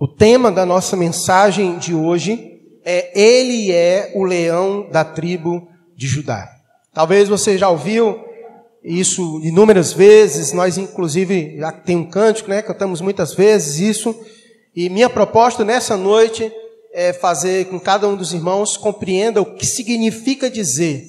O tema da nossa mensagem de hoje é Ele é o leão da tribo de Judá. Talvez você já ouviu isso inúmeras vezes, nós inclusive já tem um cântico, né? Cantamos muitas vezes isso. E minha proposta nessa noite é fazer com que cada um dos irmãos compreenda o que significa dizer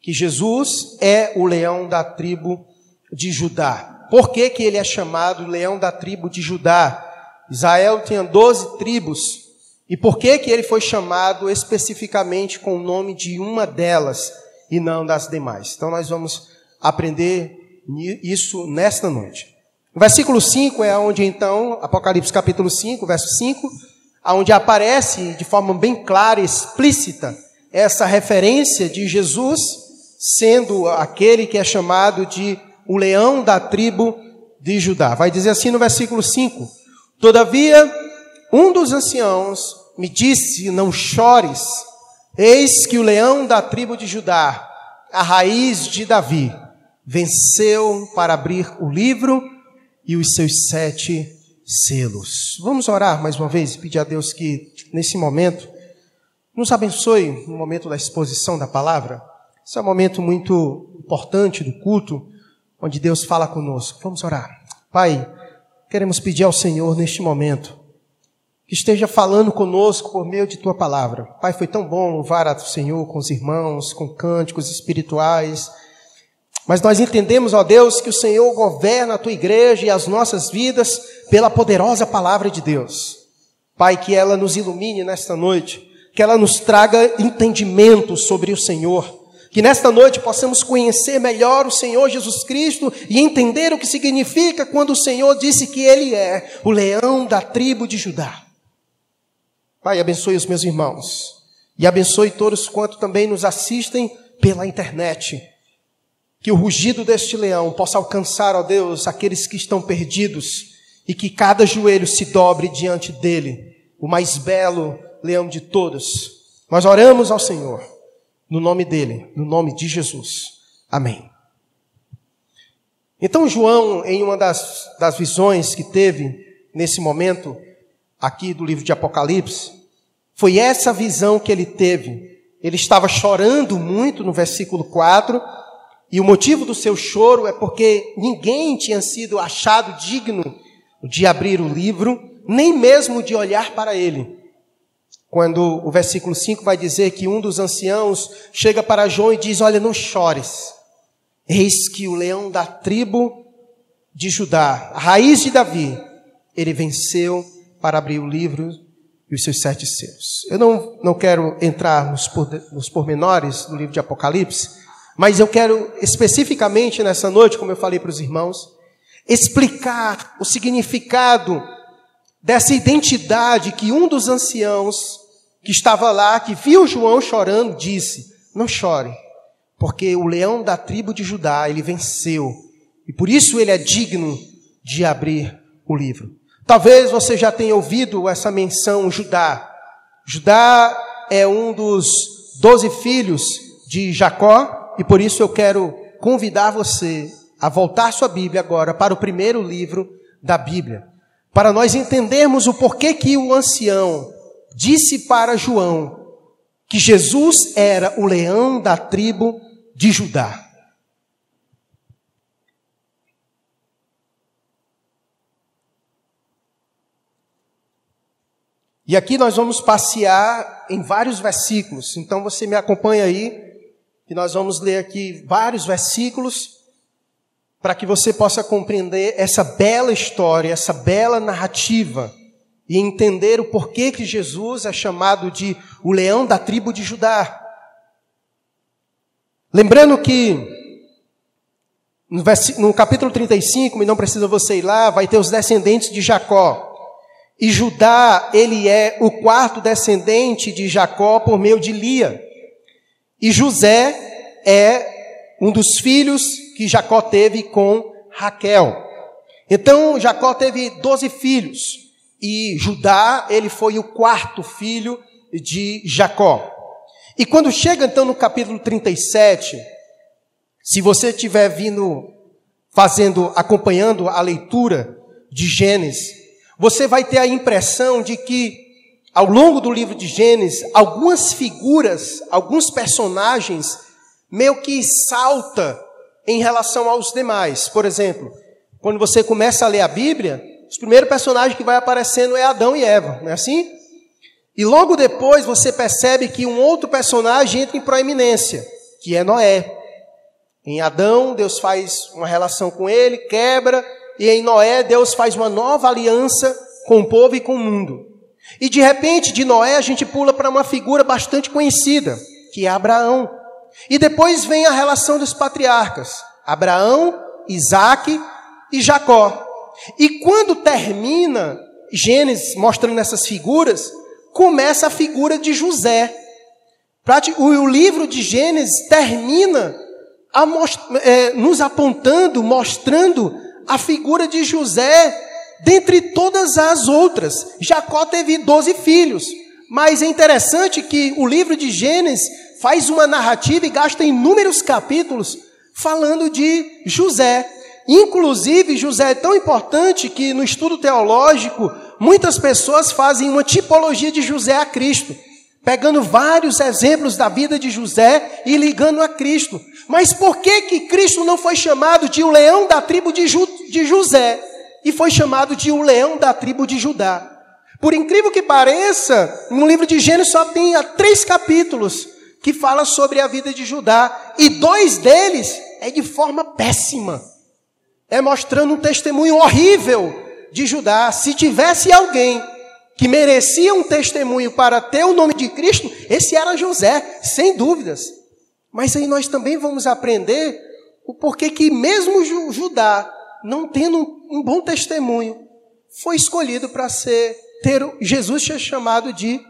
que Jesus é o leão da tribo de Judá. Por que, que ele é chamado leão da tribo de Judá? Israel tinha 12 tribos. E por que que ele foi chamado especificamente com o nome de uma delas e não das demais? Então nós vamos aprender isso nesta noite. O versículo 5 é onde então, Apocalipse capítulo 5, verso 5, onde aparece de forma bem clara e explícita essa referência de Jesus sendo aquele que é chamado de o leão da tribo de Judá. Vai dizer assim no versículo 5: Todavia, um dos anciãos me disse: Não chores, eis que o leão da tribo de Judá, a raiz de Davi, venceu para abrir o livro e os seus sete selos. Vamos orar mais uma vez e pedir a Deus que, nesse momento, nos abençoe no momento da exposição da palavra. Esse é um momento muito importante do culto, onde Deus fala conosco. Vamos orar. Pai, queremos pedir ao Senhor neste momento que esteja falando conosco por meio de tua palavra. Pai, foi tão bom louvar ao Senhor com os irmãos, com cânticos espirituais. Mas nós entendemos, ó Deus, que o Senhor governa a tua igreja e as nossas vidas pela poderosa palavra de Deus. Pai, que ela nos ilumine nesta noite, que ela nos traga entendimento sobre o Senhor que nesta noite possamos conhecer melhor o Senhor Jesus Cristo e entender o que significa quando o Senhor disse que Ele é o leão da tribo de Judá. Pai, abençoe os meus irmãos e abençoe todos quanto também nos assistem pela internet. Que o rugido deste leão possa alcançar, ó Deus, aqueles que estão perdidos e que cada joelho se dobre diante dele, o mais belo leão de todos. Nós oramos ao Senhor no nome dele, no nome de Jesus. Amém. Então, João, em uma das, das visões que teve nesse momento, aqui do livro de Apocalipse, foi essa visão que ele teve. Ele estava chorando muito no versículo 4, e o motivo do seu choro é porque ninguém tinha sido achado digno de abrir o livro, nem mesmo de olhar para ele quando o versículo 5 vai dizer que um dos anciãos chega para João e diz: Olha, não chores, eis que o leão da tribo de Judá, a raiz de Davi, ele venceu para abrir o livro e os seus sete selos. Eu não, não quero entrar nos, por, nos pormenores do livro de Apocalipse, mas eu quero especificamente nessa noite, como eu falei para os irmãos, explicar o significado dessa identidade que um dos anciãos que estava lá, que viu João chorando, disse: Não chore, porque o leão da tribo de Judá, ele venceu, e por isso ele é digno de abrir o livro. Talvez você já tenha ouvido essa menção Judá. Judá é um dos doze filhos de Jacó, e por isso eu quero convidar você a voltar sua Bíblia agora para o primeiro livro da Bíblia, para nós entendermos o porquê que o ancião disse para João que Jesus era o leão da tribo de Judá. E aqui nós vamos passear em vários versículos. Então você me acompanha aí, e nós vamos ler aqui vários versículos para que você possa compreender essa bela história, essa bela narrativa e entender o porquê que Jesus é chamado de o leão da tribo de Judá. Lembrando que no, capítulo 35, e não precisa você ir lá, vai ter os descendentes de Jacó. E Judá, ele é o quarto descendente de Jacó por meio de Lia. E José é um dos filhos que Jacó teve com Raquel. Então, Jacó teve doze filhos e Judá, ele foi o quarto filho de Jacó. E quando chega então no capítulo 37, se você estiver vindo fazendo, acompanhando a leitura de Gênesis, você vai ter a impressão de que, ao longo do livro de Gênesis, algumas figuras, alguns personagens, meio que salta em relação aos demais. Por exemplo, quando você começa a ler a Bíblia, os primeiros personagens que vai aparecendo é Adão e Eva, não é assim? E logo depois você percebe que um outro personagem entra em proeminência, que é Noé. Em Adão, Deus faz uma relação com ele, quebra, e em Noé, Deus faz uma nova aliança com o povo e com o mundo. E de repente, de Noé, a gente pula para uma figura bastante conhecida, que é Abraão. E depois vem a relação dos patriarcas: Abraão, Isaac e Jacó. E quando termina Gênesis mostrando essas figuras, começa a figura de José. O livro de Gênesis termina é, nos apontando, mostrando a figura de José dentre todas as outras. Jacó teve doze filhos, mas é interessante que o livro de Gênesis faz uma narrativa e gasta inúmeros capítulos falando de José. Inclusive, José é tão importante que no estudo teológico, muitas pessoas fazem uma tipologia de José a Cristo, pegando vários exemplos da vida de José e ligando a Cristo. Mas por que que Cristo não foi chamado de o leão da tribo de, Ju, de José e foi chamado de o leão da tribo de Judá? Por incrível que pareça, no livro de Gênesis só tem três capítulos que fala sobre a vida de Judá e dois deles é de forma péssima é mostrando um testemunho horrível de Judá. Se tivesse alguém que merecia um testemunho para ter o nome de Cristo, esse era José, sem dúvidas. Mas aí nós também vamos aprender o porquê que mesmo Judá, não tendo um bom testemunho, foi escolhido para ser ter Jesus ser chamado de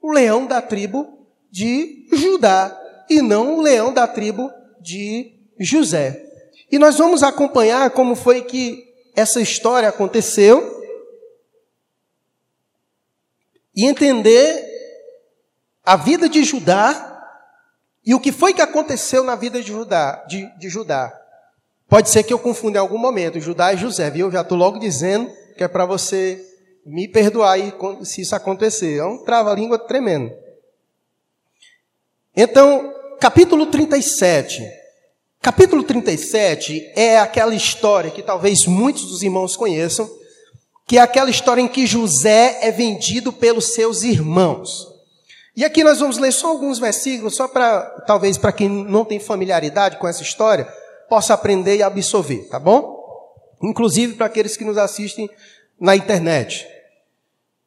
o leão da tribo de Judá e não o leão da tribo de José. E nós vamos acompanhar como foi que essa história aconteceu e entender a vida de Judá e o que foi que aconteceu na vida de Judá. De, de Judá. Pode ser que eu confunda em algum momento Judá e José, viu? Eu já estou logo dizendo que é para você me perdoar aí se isso acontecer. É um trava-língua tremendo. Então, capítulo 37. Capítulo 37 é aquela história que talvez muitos dos irmãos conheçam, que é aquela história em que José é vendido pelos seus irmãos. E aqui nós vamos ler só alguns versículos, só para, talvez, para quem não tem familiaridade com essa história, possa aprender e absorver, tá bom? Inclusive para aqueles que nos assistem na internet.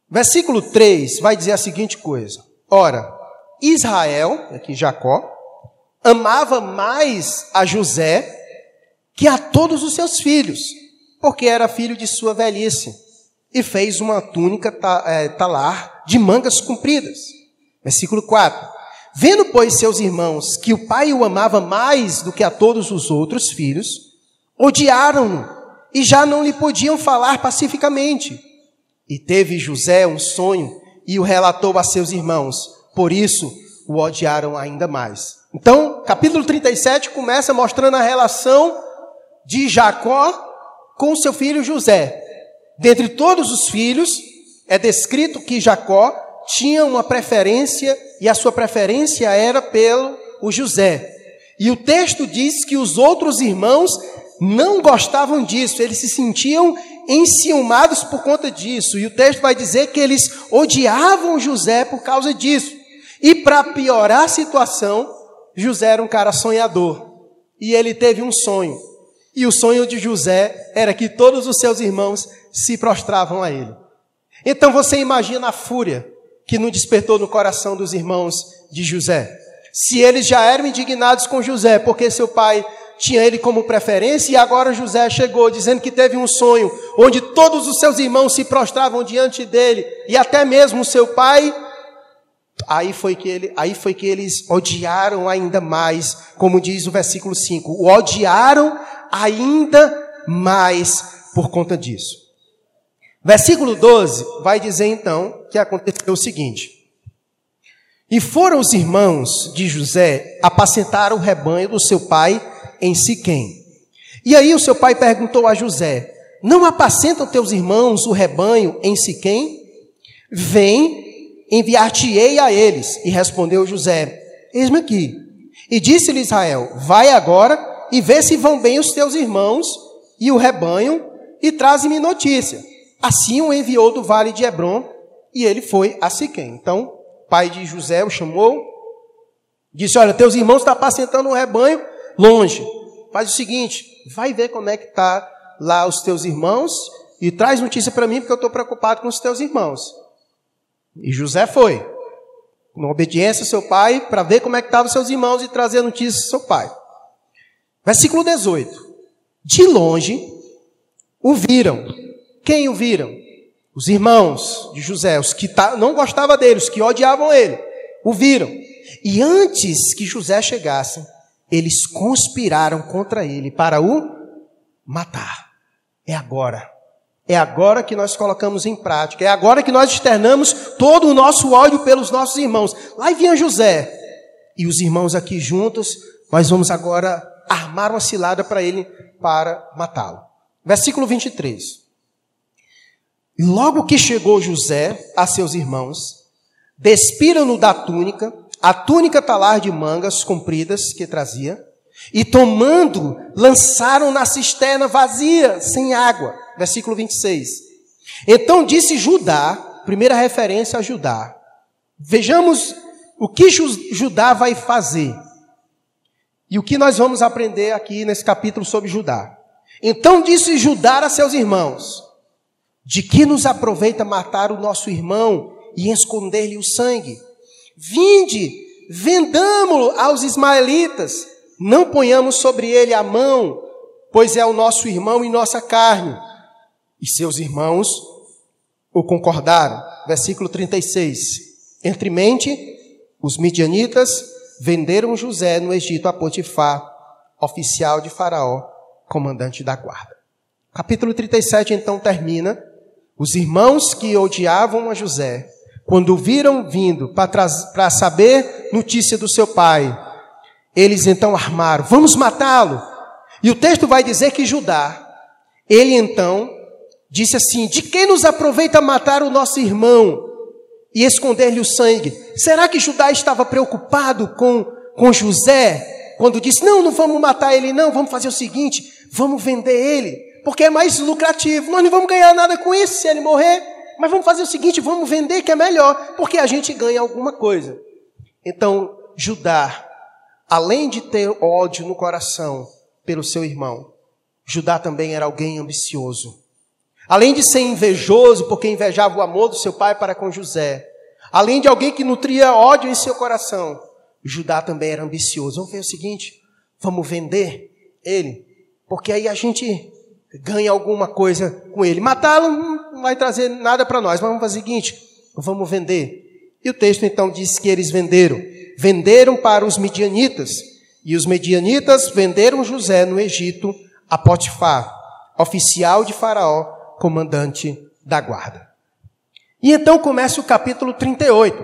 Versículo 3 vai dizer a seguinte coisa: Ora, Israel, aqui Jacó, amava mais a José que a todos os seus filhos, porque era filho de sua velhice, e fez uma túnica é, talar de mangas compridas. Versículo 4. Vendo, pois, seus irmãos que o pai o amava mais do que a todos os outros filhos, odiaram-no e já não lhe podiam falar pacificamente. E teve José um sonho e o relatou a seus irmãos, por isso o odiaram ainda mais. Então, capítulo 37 começa mostrando a relação de Jacó com seu filho José. Dentre todos os filhos, é descrito que Jacó tinha uma preferência e a sua preferência era pelo o José. E o texto diz que os outros irmãos não gostavam disso, eles se sentiam enciumados por conta disso. E o texto vai dizer que eles odiavam José por causa disso. E para piorar a situação, José era um cara sonhador. E ele teve um sonho. E o sonho de José era que todos os seus irmãos se prostravam a ele. Então você imagina a fúria que não despertou no coração dos irmãos de José. Se eles já eram indignados com José, porque seu pai tinha ele como preferência, e agora José chegou dizendo que teve um sonho onde todos os seus irmãos se prostravam diante dele, e até mesmo seu pai Aí foi, que ele, aí foi que eles odiaram ainda mais, como diz o versículo 5. O odiaram ainda mais por conta disso. Versículo 12 vai dizer então que aconteceu o seguinte: E foram os irmãos de José apacentar o rebanho do seu pai em Siquém. E aí o seu pai perguntou a José: não apacentam teus irmãos o rebanho em Siquém? Vem, enviar-te-ei a eles. E respondeu José, eis-me aqui. E disse-lhe Israel, vai agora e vê se vão bem os teus irmãos e o rebanho, e traze-me notícia. Assim o enviou do vale de Hebron, e ele foi a Siquém. Então, pai de José o chamou, disse, olha, teus irmãos estão apacentando um rebanho longe. Faz o seguinte, vai ver como é que está lá os teus irmãos, e traz notícia para mim, porque eu estou preocupado com os teus irmãos. E José foi, com obediência ao seu pai, para ver como é que estavam seus irmãos e trazer notícia ao seu pai. Versículo 18. De longe o viram. Quem o viram? Os irmãos de José, os que não gostavam dele, os que odiavam ele, o viram. E antes que José chegasse, eles conspiraram contra ele para o matar. É agora. É agora que nós colocamos em prática. É agora que nós externamos todo o nosso ódio pelos nossos irmãos. Lá vinha José. E os irmãos aqui juntos, nós vamos agora armar uma cilada para ele para matá-lo. Versículo 23. Logo que chegou José a seus irmãos, despiram-no da túnica, a túnica talar de mangas compridas que trazia, e tomando, lançaram na cisterna vazia, sem água. Versículo 26. Então disse Judá, primeira referência a Judá. Vejamos o que Judá vai fazer. E o que nós vamos aprender aqui nesse capítulo sobre Judá? Então disse Judá a seus irmãos: De que nos aproveita matar o nosso irmão e esconder-lhe o sangue? Vinde, vendamo-lo aos ismaelitas, não ponhamos sobre ele a mão, pois é o nosso irmão e nossa carne. E seus irmãos o concordaram. Versículo 36. Entre mente, os midianitas venderam José no Egito a Potifar, oficial de Faraó, comandante da guarda. Capítulo 37 então termina. Os irmãos que odiavam a José, quando viram vindo para saber notícia do seu pai, eles então armaram, vamos matá-lo. E o texto vai dizer que Judá, ele então disse assim: De quem nos aproveita matar o nosso irmão? e esconder-lhe o sangue. Será que Judá estava preocupado com, com José quando disse: Não, não vamos matar ele, não, vamos fazer o seguinte: vamos vender ele, porque é mais lucrativo. Nós não vamos ganhar nada com isso se ele morrer, mas vamos fazer o seguinte: vamos vender que é melhor, porque a gente ganha alguma coisa. Então, Judá, além de ter ódio no coração pelo seu irmão, Judá também era alguém ambicioso. Além de ser invejoso, porque invejava o amor do seu pai para com José, além de alguém que nutria ódio em seu coração, Judá também era ambicioso. Vamos ver o seguinte: vamos vender ele, porque aí a gente ganha alguma coisa com ele. Matá-lo não vai trazer nada para nós, mas vamos fazer o seguinte: vamos vender. E o texto então diz que eles venderam. Venderam para os midianitas. E os midianitas venderam José no Egito a Potifar, oficial de Faraó, comandante da guarda. E então começa o capítulo 38.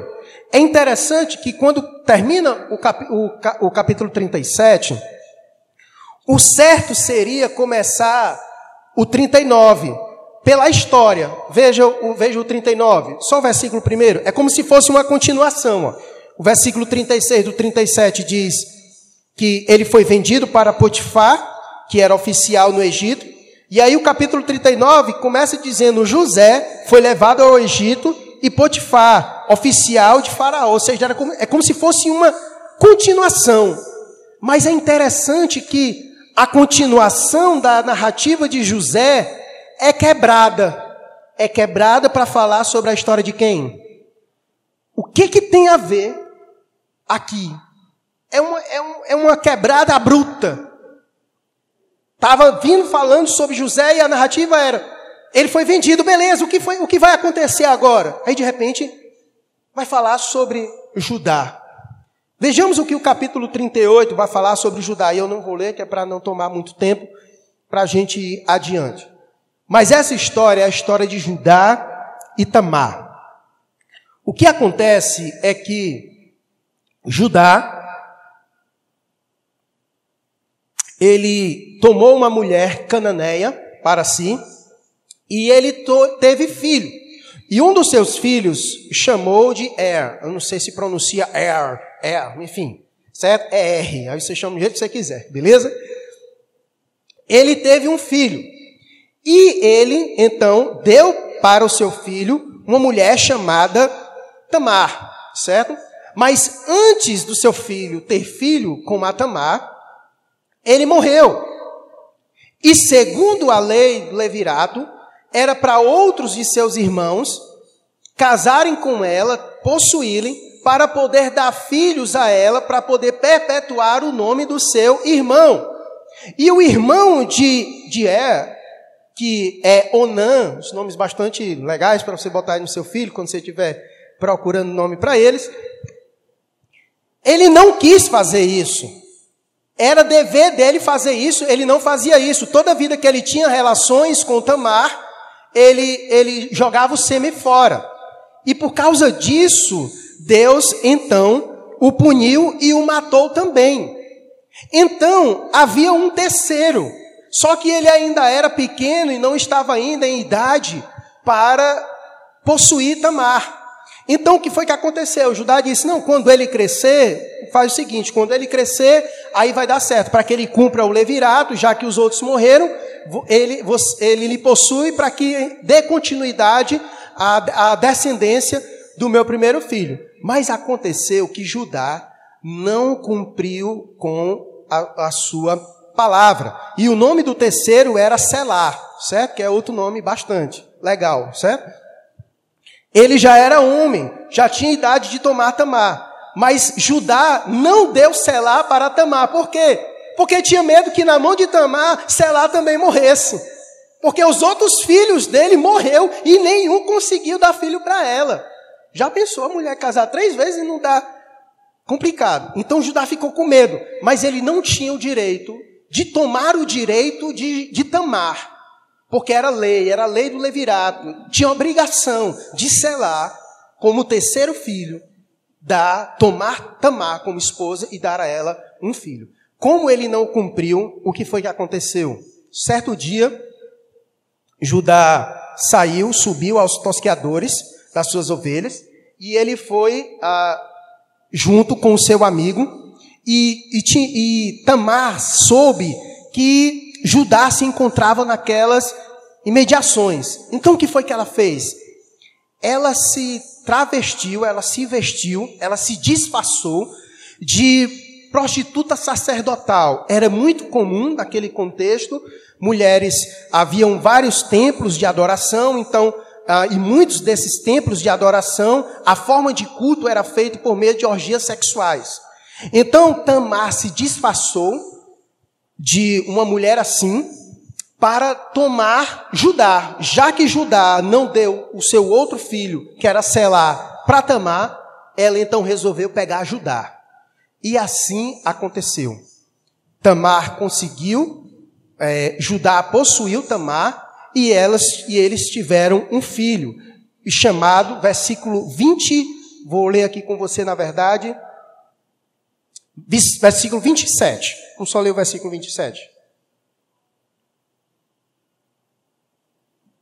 É interessante que quando termina o, cap, o, o capítulo 37, o certo seria começar o 39 pela história. Veja, veja o 39, só o versículo primeiro. É como se fosse uma continuação. Ó. O versículo 36 do 37 diz que ele foi vendido para Potifar, que era oficial no Egito, e aí o capítulo 39 começa dizendo: José foi levado ao Egito e Potifar, oficial de Faraó. Ou seja, como, é como se fosse uma continuação. Mas é interessante que a continuação da narrativa de José é quebrada. É quebrada para falar sobre a história de quem? O que, que tem a ver aqui? É uma, é, um, é uma quebrada abrupta. Estava vindo falando sobre José e a narrativa era: ele foi vendido, beleza, o que, foi, o que vai acontecer agora? Aí de repente vai falar sobre Judá. Vejamos o que o capítulo 38 vai falar sobre Judá. E eu não vou ler, que é para não tomar muito tempo, para a gente ir adiante. Mas essa história é a história de Judá e Tamar. O que acontece é que Judá ele tomou uma mulher cananeia para si, E ele teve filho. E um dos seus filhos chamou de Er. Eu não sei se pronuncia Er, Er, enfim. Certo? É R. Aí você chama do jeito que você quiser, beleza? Ele teve um filho. E ele, então, deu para o seu filho uma mulher chamada Tamar, certo? Mas antes do seu filho ter filho com a Tamar, ele morreu. E segundo a lei do levirato, era para outros de seus irmãos casarem com ela, possuírem, para poder dar filhos a ela, para poder perpetuar o nome do seu irmão. E o irmão de, de Er, que é Onan, os nomes bastante legais para você botar aí no seu filho, quando você estiver procurando nome para eles, ele não quis fazer isso. Era dever dele fazer isso, ele não fazia isso. Toda vida que ele tinha relações com Tamar, ele, ele jogava o sêmen fora. E por causa disso, Deus então o puniu e o matou também. Então, havia um terceiro, só que ele ainda era pequeno e não estava ainda em idade para possuir Tamar. Então, o que foi que aconteceu? Judá disse: Não, quando ele crescer, faz o seguinte: quando ele crescer, aí vai dar certo, para que ele cumpra o levirato, já que os outros morreram, ele, ele lhe possui para que dê continuidade à, à descendência do meu primeiro filho. Mas aconteceu que Judá não cumpriu com a, a sua palavra. E o nome do terceiro era Selar, certo? Que é outro nome bastante legal, certo? Ele já era homem, já tinha idade de tomar Tamar. Mas Judá não deu Selá para Tamar. Por quê? Porque tinha medo que na mão de Tamar, Selá também morresse. Porque os outros filhos dele morreu e nenhum conseguiu dar filho para ela. Já pensou a mulher casar três vezes e não dar? Complicado. Então Judá ficou com medo. Mas ele não tinha o direito de tomar o direito de, de Tamar. Porque era lei, era lei do levirato. Tinha obrigação de selar como terceiro filho, dar, tomar Tamar como esposa e dar a ela um filho. Como ele não cumpriu, o que foi que aconteceu? Certo dia, Judá saiu, subiu aos tosqueadores das suas ovelhas, e ele foi ah, junto com o seu amigo, e, e, e Tamar soube que Judá se encontrava naquelas imediações. Então o que foi que ela fez? Ela se travestiu, ela se vestiu, ela se disfarçou de prostituta sacerdotal. Era muito comum naquele contexto, mulheres, haviam vários templos de adoração, então, ah, e muitos desses templos de adoração, a forma de culto era feita por meio de orgias sexuais. Então, Tamar se disfarçou de uma mulher assim, para tomar Judá. Já que Judá não deu o seu outro filho, que era Selá, para Tamar, ela então resolveu pegar Judá. E assim aconteceu. Tamar conseguiu, é, Judá possuiu Tamar, e, elas, e eles tiveram um filho, chamado, versículo 20, vou ler aqui com você na verdade, versículo 27. Vamos só ler o versículo 27.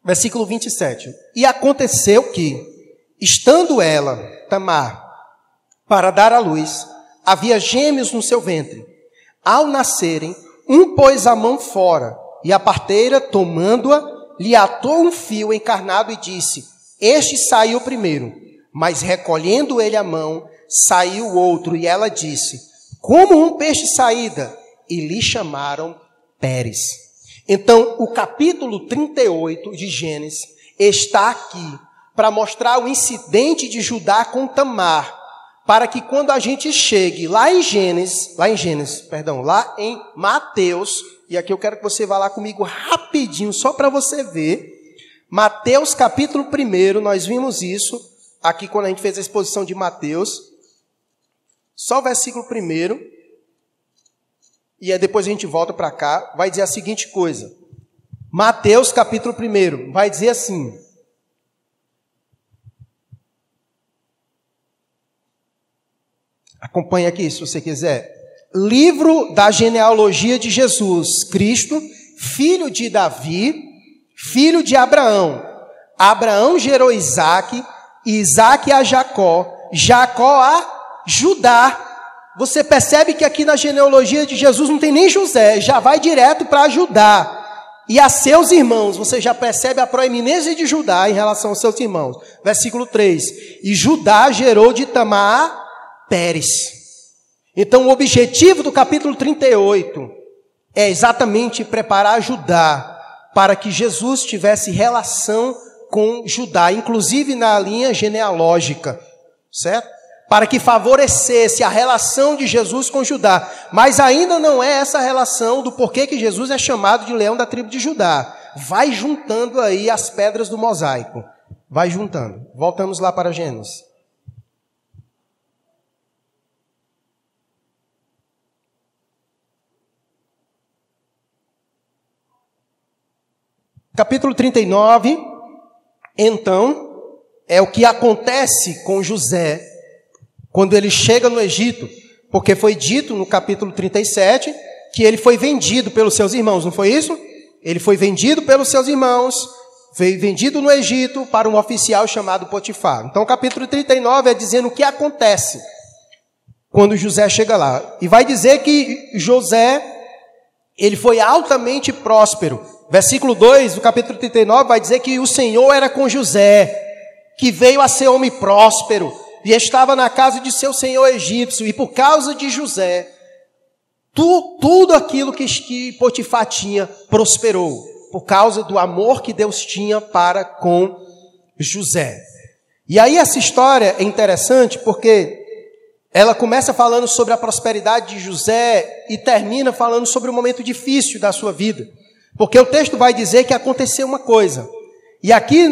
Versículo 27. E aconteceu que, estando ela, Tamar, para dar à luz, havia gêmeos no seu ventre. Ao nascerem, um pôs a mão fora, e a parteira, tomando-a, lhe atou um fio encarnado e disse: Este saiu primeiro. Mas recolhendo ele a mão, saiu outro, e ela disse: Como um peixe saída. E lhe chamaram Pérez. Então, o capítulo 38 de Gênesis está aqui para mostrar o incidente de Judá com Tamar, para que quando a gente chegue lá em Gênesis, lá em Gênesis, perdão, lá em Mateus, e aqui eu quero que você vá lá comigo rapidinho, só para você ver. Mateus capítulo 1, nós vimos isso aqui quando a gente fez a exposição de Mateus. Só o versículo 1 e aí depois a gente volta para cá, vai dizer a seguinte coisa. Mateus capítulo 1 vai dizer assim: Acompanhe aqui se você quiser. Livro da genealogia de Jesus Cristo, filho de Davi, filho de Abraão. Abraão gerou Isaac, Isaac a Jacó, Jacó a Judá. Você percebe que aqui na genealogia de Jesus não tem nem José, já vai direto para Judá. E a seus irmãos, você já percebe a proeminência de Judá em relação aos seus irmãos. Versículo 3: E Judá gerou de Tamar Pérez. Então, o objetivo do capítulo 38 é exatamente preparar Judá para que Jesus tivesse relação com Judá, inclusive na linha genealógica, certo? Para que favorecesse a relação de Jesus com Judá. Mas ainda não é essa relação do porquê que Jesus é chamado de leão da tribo de Judá. Vai juntando aí as pedras do mosaico. Vai juntando. Voltamos lá para Gênesis. Capítulo 39, então, é o que acontece com José quando ele chega no Egito, porque foi dito no capítulo 37 que ele foi vendido pelos seus irmãos, não foi isso? Ele foi vendido pelos seus irmãos, foi vendido no Egito para um oficial chamado Potifar. Então, o capítulo 39 é dizendo o que acontece quando José chega lá. E vai dizer que José, ele foi altamente próspero Versículo 2 do capítulo 39 vai dizer que o Senhor era com José, que veio a ser homem próspero e estava na casa de seu senhor egípcio, e por causa de José, tu, tudo aquilo que, que Potifar tinha prosperou, por causa do amor que Deus tinha para com José. E aí essa história é interessante porque ela começa falando sobre a prosperidade de José e termina falando sobre o momento difícil da sua vida. Porque o texto vai dizer que aconteceu uma coisa. E aqui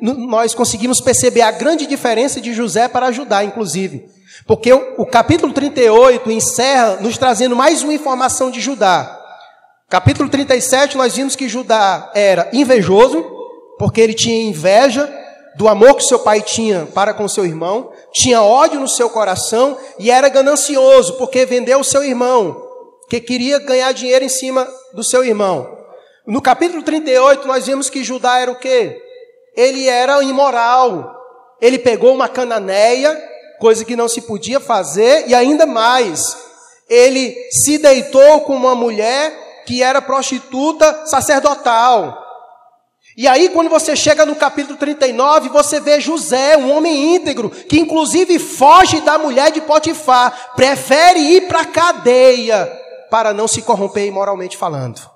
nós conseguimos perceber a grande diferença de José para Judá, inclusive. Porque o, o capítulo 38 encerra nos trazendo mais uma informação de Judá. Capítulo 37, nós vimos que Judá era invejoso, porque ele tinha inveja do amor que seu pai tinha para com seu irmão, tinha ódio no seu coração e era ganancioso, porque vendeu o seu irmão, que queria ganhar dinheiro em cima do seu irmão. No capítulo 38, nós vimos que Judá era o quê? Ele era imoral. Ele pegou uma cananeia, coisa que não se podia fazer, e ainda mais, ele se deitou com uma mulher que era prostituta sacerdotal. E aí, quando você chega no capítulo 39, você vê José, um homem íntegro, que inclusive foge da mulher de Potifar, prefere ir para a cadeia para não se corromper imoralmente falando.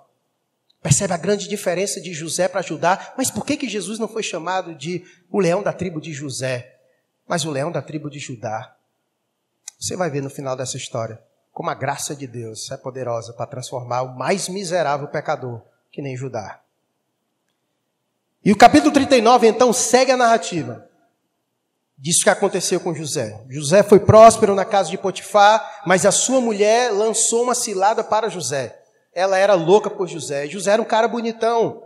Percebe a grande diferença de José para Judá? Mas por que, que Jesus não foi chamado de o leão da tribo de José, mas o leão da tribo de Judá? Você vai ver no final dessa história como a graça de Deus é poderosa para transformar o mais miserável pecador, que nem Judá. E o capítulo 39 então segue a narrativa. Diz o que aconteceu com José. José foi próspero na casa de Potifar, mas a sua mulher lançou uma cilada para José ela era louca por José. José era um cara bonitão.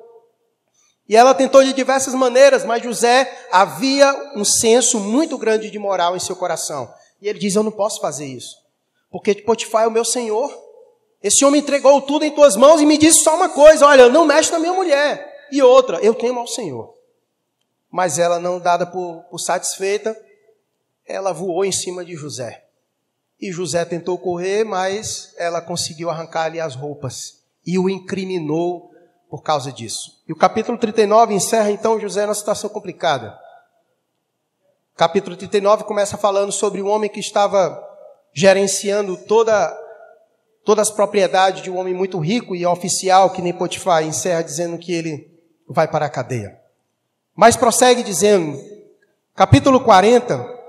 E ela tentou de diversas maneiras, mas José havia um senso muito grande de moral em seu coração. E ele diz: Eu não posso fazer isso, porque Potifar é o meu senhor. Esse homem entregou tudo em tuas mãos e me disse só uma coisa: Olha, não mexe na minha mulher. E outra, eu temo ao Senhor. Mas ela, não dada por, por satisfeita, ela voou em cima de José. E José tentou correr, mas ela conseguiu arrancar-lhe as roupas e o incriminou por causa disso. E o capítulo 39 encerra então José numa situação complicada. Capítulo 39 começa falando sobre um homem que estava gerenciando toda todas as propriedades de um homem muito rico e oficial que nem Potifar, encerra dizendo que ele vai para a cadeia. Mas prossegue dizendo, capítulo 40,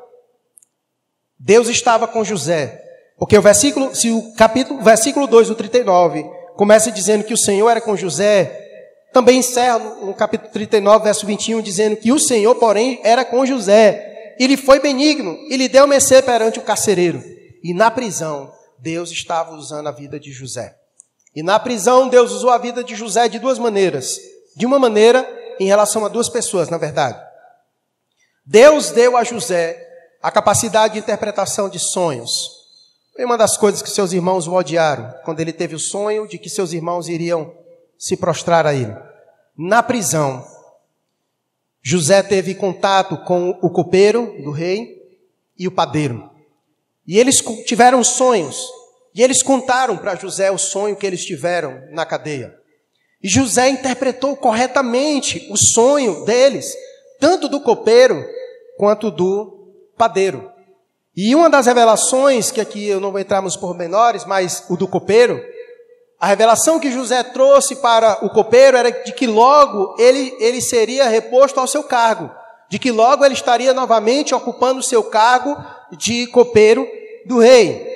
Deus estava com José. Porque o versículo, se o capítulo, versículo 2 do 39 começa dizendo que o Senhor era com José, também encerra no capítulo 39, verso 21, dizendo que o Senhor, porém, era com José. Ele foi benigno e lhe deu mercê perante o carcereiro. E na prisão, Deus estava usando a vida de José. E na prisão, Deus usou a vida de José de duas maneiras. De uma maneira, em relação a duas pessoas, na verdade. Deus deu a José a capacidade de interpretação de sonhos. Foi uma das coisas que seus irmãos o odiaram, quando ele teve o sonho de que seus irmãos iriam se prostrar a ele. na prisão, José teve contato com o copeiro do rei e o padeiro. E eles tiveram sonhos. E eles contaram para José o sonho que eles tiveram na cadeia. E José interpretou corretamente o sonho deles, tanto do copeiro quanto do padeiro. E uma das revelações, que aqui eu não vou entrar nos pormenores, mas o do copeiro, a revelação que José trouxe para o copeiro era de que logo ele, ele seria reposto ao seu cargo, de que logo ele estaria novamente ocupando o seu cargo de copeiro do rei.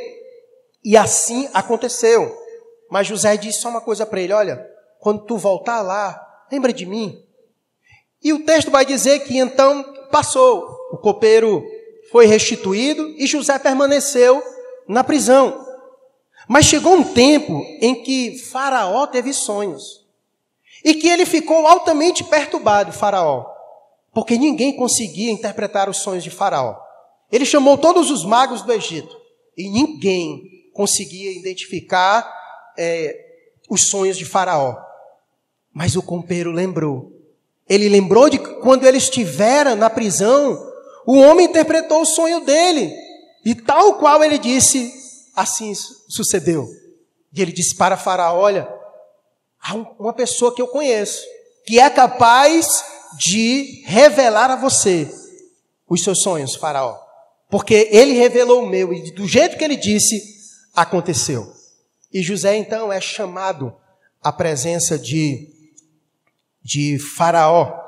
E assim aconteceu. Mas José disse só uma coisa para ele: olha, quando tu voltar lá, lembra de mim. E o texto vai dizer que então passou, o copeiro foi restituído e José permaneceu na prisão. Mas chegou um tempo em que Faraó teve sonhos. E que ele ficou altamente perturbado, Faraó, porque ninguém conseguia interpretar os sonhos de Faraó. Ele chamou todos os magos do Egito e ninguém conseguia identificar é, os sonhos de Faraó. Mas o compeiro lembrou. Ele lembrou de quando ele estivera na prisão, o homem interpretou o sonho dele. E tal qual ele disse, assim sucedeu. E ele disse para Faraó: Olha, há uma pessoa que eu conheço, que é capaz de revelar a você os seus sonhos, Faraó. Porque ele revelou o meu, e do jeito que ele disse, aconteceu. E José então é chamado à presença de, de Faraó.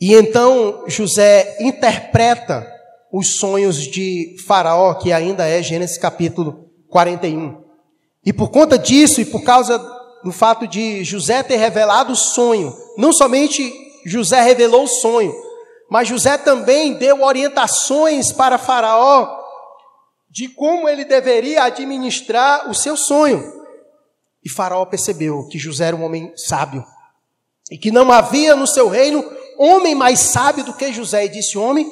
E então José interpreta os sonhos de Faraó, que ainda é Gênesis capítulo 41. E por conta disso, e por causa do fato de José ter revelado o sonho, não somente José revelou o sonho, mas José também deu orientações para Faraó de como ele deveria administrar o seu sonho. E Faraó percebeu que José era um homem sábio e que não havia no seu reino homem mais sábio do que José e disse: Homem,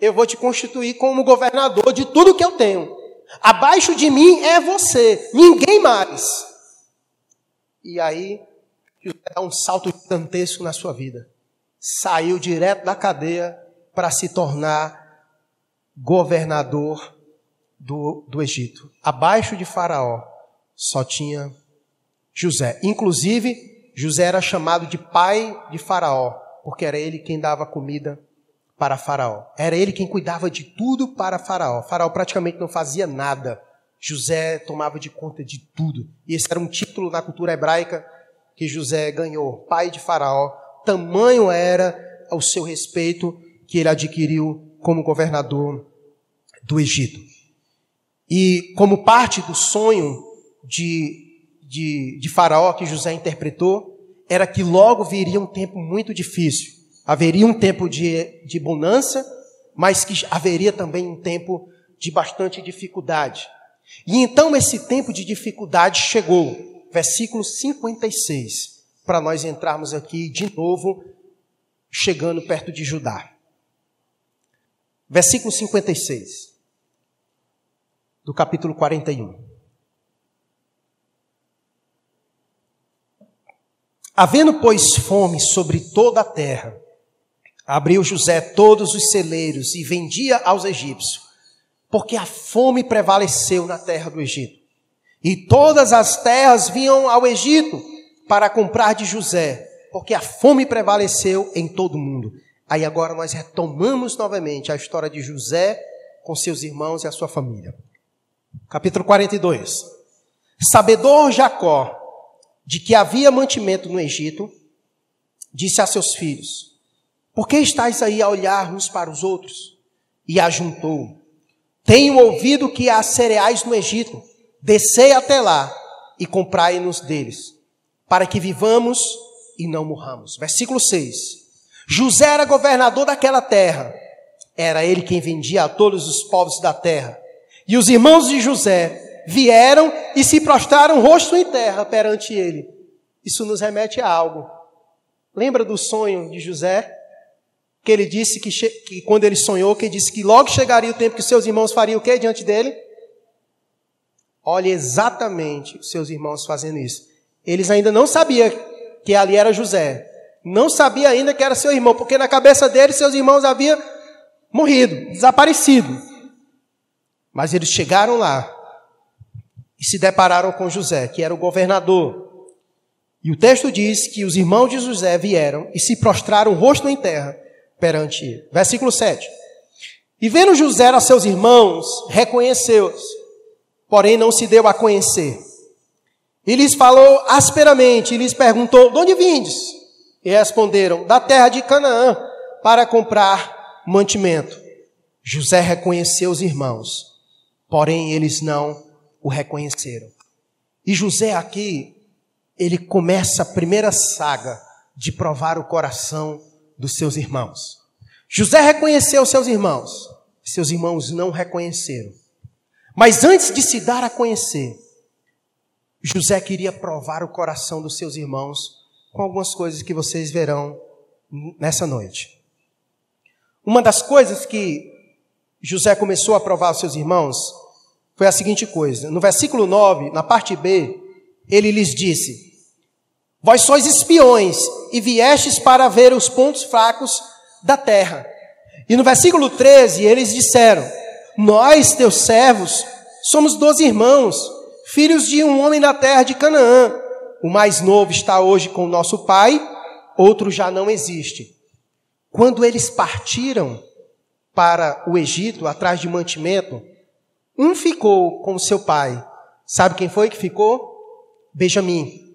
eu vou te constituir como governador de tudo que eu tenho. Abaixo de mim é você, ninguém mais. E aí, José dá um salto gigantesco na sua vida. Saiu direto da cadeia para se tornar governador do, do Egito. Abaixo de Faraó só tinha José. Inclusive, José era chamado de pai de Faraó porque era ele quem dava comida para Faraó. Era ele quem cuidava de tudo para Faraó. Faraó praticamente não fazia nada. José tomava de conta de tudo. E esse era um título na cultura hebraica que José ganhou, pai de Faraó. Tamanho era o seu respeito que ele adquiriu como governador do Egito. E como parte do sonho de, de, de Faraó que José interpretou, era que logo viria um tempo muito difícil. Haveria um tempo de, de bonança, mas que haveria também um tempo de bastante dificuldade. E então esse tempo de dificuldade chegou. Versículo 56, para nós entrarmos aqui de novo, chegando perto de Judá. Versículo 56, do capítulo 41. Havendo, pois, fome sobre toda a terra, abriu José todos os celeiros e vendia aos egípcios, porque a fome prevaleceu na terra do Egito. E todas as terras vinham ao Egito para comprar de José, porque a fome prevaleceu em todo o mundo. Aí agora nós retomamos novamente a história de José com seus irmãos e a sua família. Capítulo 42. Sabedor Jacó de que havia mantimento no Egito, disse a seus filhos: Por que estáis aí a olhar uns para os outros? E ajuntou: Tenho ouvido que há cereais no Egito, descei até lá e comprai-nos deles, para que vivamos e não morramos. Versículo 6. José era governador daquela terra, era ele quem vendia a todos os povos da terra. E os irmãos de José vieram e se prostraram rosto em terra perante ele. Isso nos remete a algo. Lembra do sonho de José? Que ele disse que, que quando ele sonhou, que ele disse que logo chegaria o tempo que seus irmãos fariam o que diante dele? Olhe exatamente os seus irmãos fazendo isso. Eles ainda não sabiam que ali era José. Não sabia ainda que era seu irmão, porque na cabeça dele seus irmãos haviam morrido, desaparecido. Mas eles chegaram lá e se depararam com José, que era o governador. E o texto diz que os irmãos de José vieram e se prostraram rosto em terra perante ele. Versículo 7. E vendo José a seus irmãos, reconheceu-os, porém não se deu a conhecer. E lhes falou asperamente, e lhes perguntou: De onde vindes? E responderam: Da terra de Canaã, para comprar mantimento. José reconheceu os irmãos, porém eles não o reconheceram. E José aqui, ele começa a primeira saga de provar o coração dos seus irmãos. José reconheceu seus irmãos, seus irmãos não reconheceram. Mas antes de se dar a conhecer, José queria provar o coração dos seus irmãos com algumas coisas que vocês verão nessa noite. Uma das coisas que José começou a provar aos seus irmãos foi a seguinte coisa. No versículo 9, na parte B, ele lhes disse: Vós sois espiões e viestes para ver os pontos fracos da terra. E no versículo 13, eles disseram: Nós, teus servos, somos doze irmãos, filhos de um homem da terra de Canaã. O mais novo está hoje com o nosso pai, outro já não existe. Quando eles partiram para o Egito, atrás de mantimento, um ficou com seu pai. Sabe quem foi que ficou? Benjamim.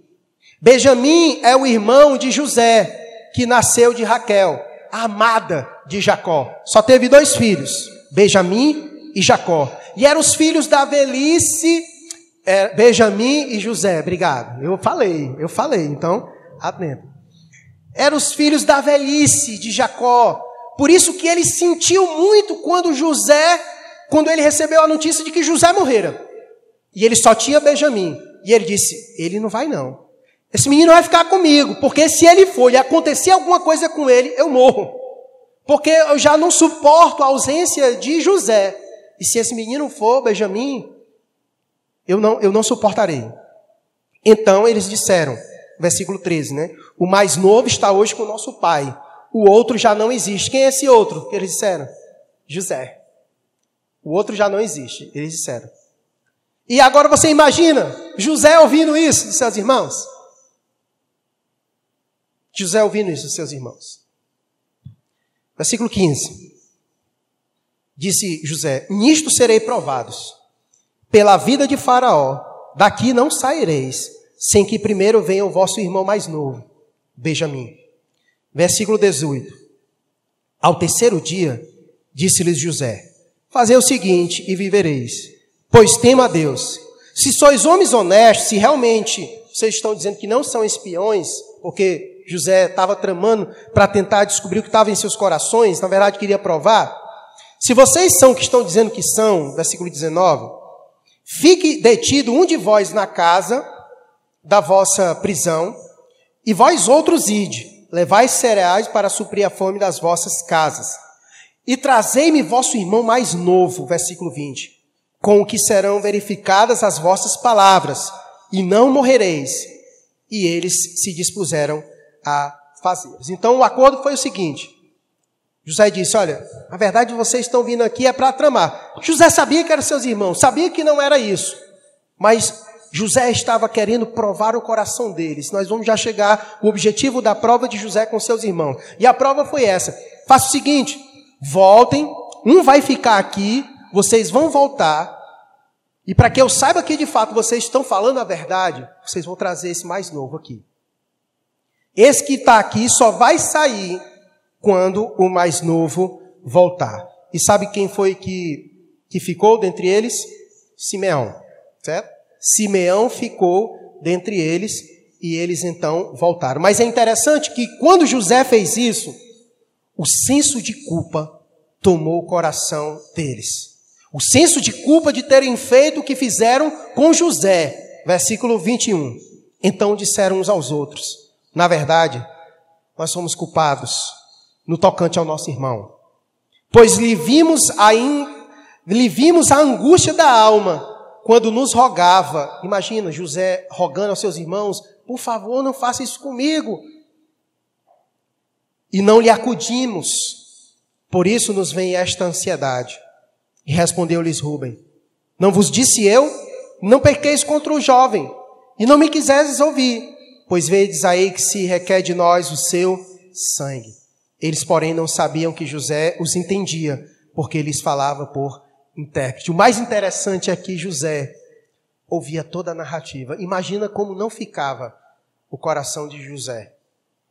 Benjamim é o irmão de José, que nasceu de Raquel, a amada de Jacó. Só teve dois filhos, Benjamim e Jacó. E eram os filhos da velhice, é, Benjamim e José. Obrigado. Eu falei, eu falei, então, atento. Eram os filhos da velhice de Jacó. Por isso que ele sentiu muito quando José quando ele recebeu a notícia de que José morrera. E ele só tinha Benjamim. E ele disse: Ele não vai, não. Esse menino vai ficar comigo, porque se ele for e acontecer alguma coisa com ele, eu morro. Porque eu já não suporto a ausência de José. E se esse menino for Benjamim, eu não, eu não suportarei. Então eles disseram, versículo 13, né? O mais novo está hoje com o nosso pai. O outro já não existe. Quem é esse outro? Que eles disseram? José. O outro já não existe, eles disseram. E agora você imagina José ouvindo isso dos seus irmãos? José ouvindo isso dos seus irmãos. Versículo 15. Disse José: Nisto serei provados. Pela vida de Faraó, daqui não saireis, sem que primeiro venha o vosso irmão mais novo, Benjamim. Versículo 18. Ao terceiro dia, disse-lhes José: Fazer o seguinte e vivereis. Pois tema a Deus. Se sois homens honestos, se realmente vocês estão dizendo que não são espiões, porque José estava tramando para tentar descobrir o que estava em seus corações, na verdade queria provar. Se vocês são que estão dizendo que são, versículo 19, fique detido um de vós na casa da vossa prisão, e vós outros ide, levai cereais para suprir a fome das vossas casas e trazei-me vosso irmão mais novo, versículo 20, com o que serão verificadas as vossas palavras, e não morrereis. E eles se dispuseram a fazer. Então o acordo foi o seguinte: José disse: Olha, a verdade vocês estão vindo aqui é para tramar. José sabia que eram seus irmãos, sabia que não era isso, mas José estava querendo provar o coração deles. Nós vamos já chegar o objetivo da prova de José com seus irmãos. E a prova foi essa: faça o seguinte voltem, um vai ficar aqui, vocês vão voltar, e para que eu saiba que de fato vocês estão falando a verdade, vocês vão trazer esse mais novo aqui. Esse que está aqui só vai sair quando o mais novo voltar. E sabe quem foi que, que ficou dentre eles? Simeão, certo? Simeão ficou dentre eles e eles então voltaram. Mas é interessante que quando José fez isso, o senso de culpa tomou o coração deles. O senso de culpa de terem feito o que fizeram com José. Versículo 21. Então disseram uns aos outros: Na verdade, nós somos culpados no tocante ao nosso irmão, pois lhe vimos a, in... lhe vimos a angústia da alma quando nos rogava. Imagina José rogando aos seus irmãos por favor, não faça isso comigo. E não lhe acudimos. Por isso nos vem esta ansiedade. E respondeu-lhes Rubem: Não vos disse eu, não pequeis contra o jovem, e não me quiseres ouvir, pois vedes aí que se requer de nós o seu sangue. Eles, porém, não sabiam que José os entendia, porque lhes falava por intérprete. O mais interessante é que José ouvia toda a narrativa. Imagina como não ficava o coração de José,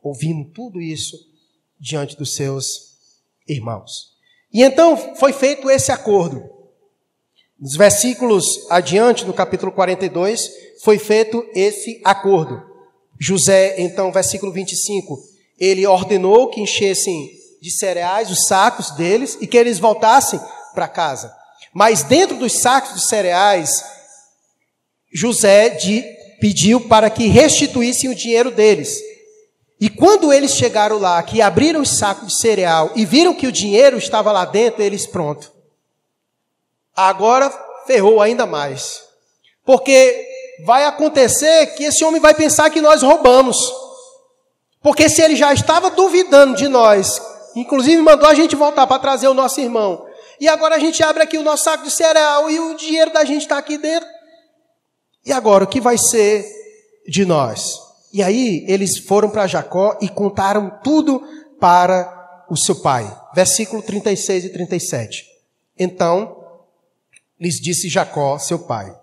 ouvindo tudo isso diante dos seus irmãos. E então foi feito esse acordo. Nos versículos adiante, no capítulo 42, foi feito esse acordo. José, então, versículo 25, ele ordenou que enchessem de cereais os sacos deles e que eles voltassem para casa. Mas dentro dos sacos de cereais, José de, pediu para que restituíssem o dinheiro deles. E quando eles chegaram lá, que abriram os sacos de cereal e viram que o dinheiro estava lá dentro, eles, pronto. Agora ferrou ainda mais. Porque vai acontecer que esse homem vai pensar que nós roubamos. Porque se ele já estava duvidando de nós, inclusive mandou a gente voltar para trazer o nosso irmão, e agora a gente abre aqui o nosso saco de cereal e o dinheiro da gente está aqui dentro. E agora, o que vai ser de nós? E aí, eles foram para Jacó e contaram tudo para o seu pai. Versículo 36 e 37. Então, lhes disse Jacó, seu pai: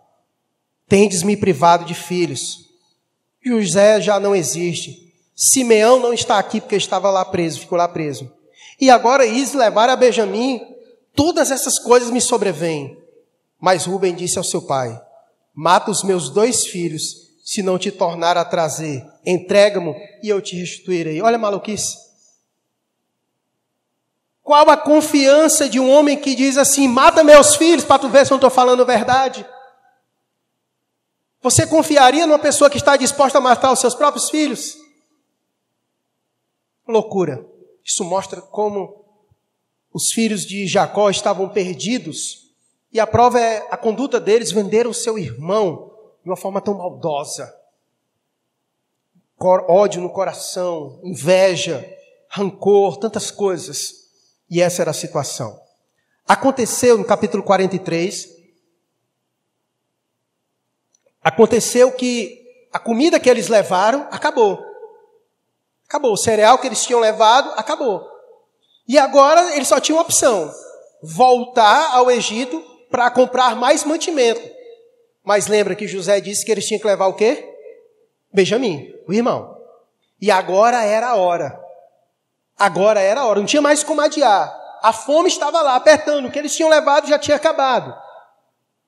Tendes-me privado de filhos. José já não existe. Simeão não está aqui porque estava lá preso, ficou lá preso. E agora is levar a Benjamim Todas essas coisas me sobrevêm. Mas Rubem disse ao seu pai: Mata os meus dois filhos, se não te tornar a trazer. Entrega-me e eu te restituirei. Olha a maluquice. Qual a confiança de um homem que diz assim: Mata meus filhos para tu ver se eu não estou falando a verdade? Você confiaria numa pessoa que está disposta a matar os seus próprios filhos? Loucura. Isso mostra como os filhos de Jacó estavam perdidos, e a prova é a conduta deles, venderam o seu irmão de uma forma tão maldosa. Ódio no coração, inveja, rancor, tantas coisas. E essa era a situação. Aconteceu no capítulo 43, aconteceu que a comida que eles levaram acabou. Acabou. O cereal que eles tinham levado acabou. E agora ele só tinha uma opção: voltar ao Egito para comprar mais mantimento. Mas lembra que José disse que eles tinham que levar o quê? Benjamim, o irmão. E agora era a hora. Agora era a hora. Não tinha mais como adiar. A fome estava lá, apertando. O que eles tinham levado já tinha acabado.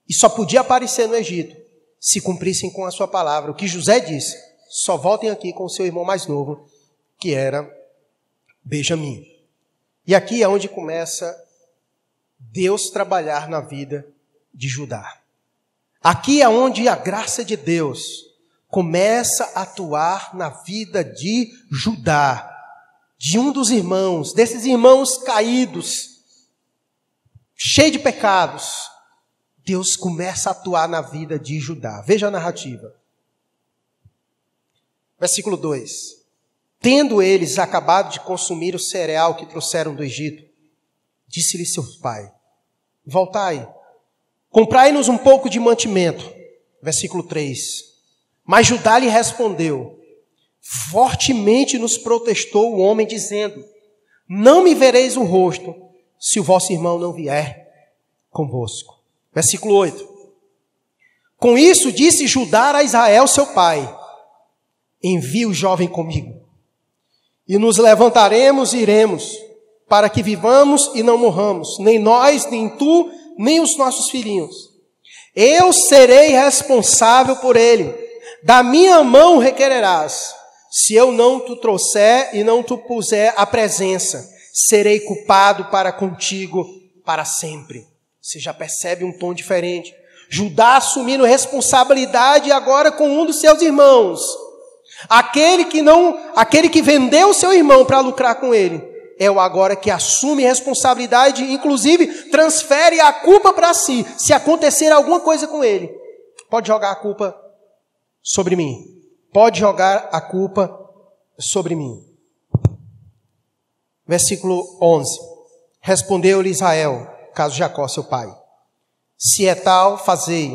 E só podia aparecer no Egito se cumprissem com a sua palavra. O que José disse: só voltem aqui com o seu irmão mais novo, que era Benjamim. E aqui é onde começa Deus trabalhar na vida de Judá. Aqui é onde a graça de Deus começa a atuar na vida de Judá, de um dos irmãos, desses irmãos caídos, cheio de pecados. Deus começa a atuar na vida de Judá. Veja a narrativa. Versículo 2. Tendo eles acabado de consumir o cereal que trouxeram do Egito, disse-lhe seu pai: Voltai, comprai-nos um pouco de mantimento. Versículo 3. Mas Judá lhe respondeu: Fortemente nos protestou o homem, dizendo: Não me vereis o rosto, se o vosso irmão não vier convosco. Versículo 8. Com isso disse Judá a Israel, seu pai: Envie o jovem comigo e nos levantaremos e iremos, para que vivamos e não morramos, nem nós, nem tu, nem os nossos filhinhos. Eu serei responsável por ele. Da minha mão requererás. Se eu não te trouxer e não te puser a presença, serei culpado para contigo para sempre. Você já percebe um tom diferente. Judá assumindo responsabilidade agora com um dos seus irmãos. Aquele que não, aquele que vendeu seu irmão para lucrar com ele, é o agora que assume responsabilidade, inclusive transfere a culpa para si, se acontecer alguma coisa com ele. Pode jogar a culpa sobre mim. pode jogar a culpa sobre mim. Versículo 11. Respondeu-lhe Israel, caso Jacó, seu pai: Se é tal, fazei,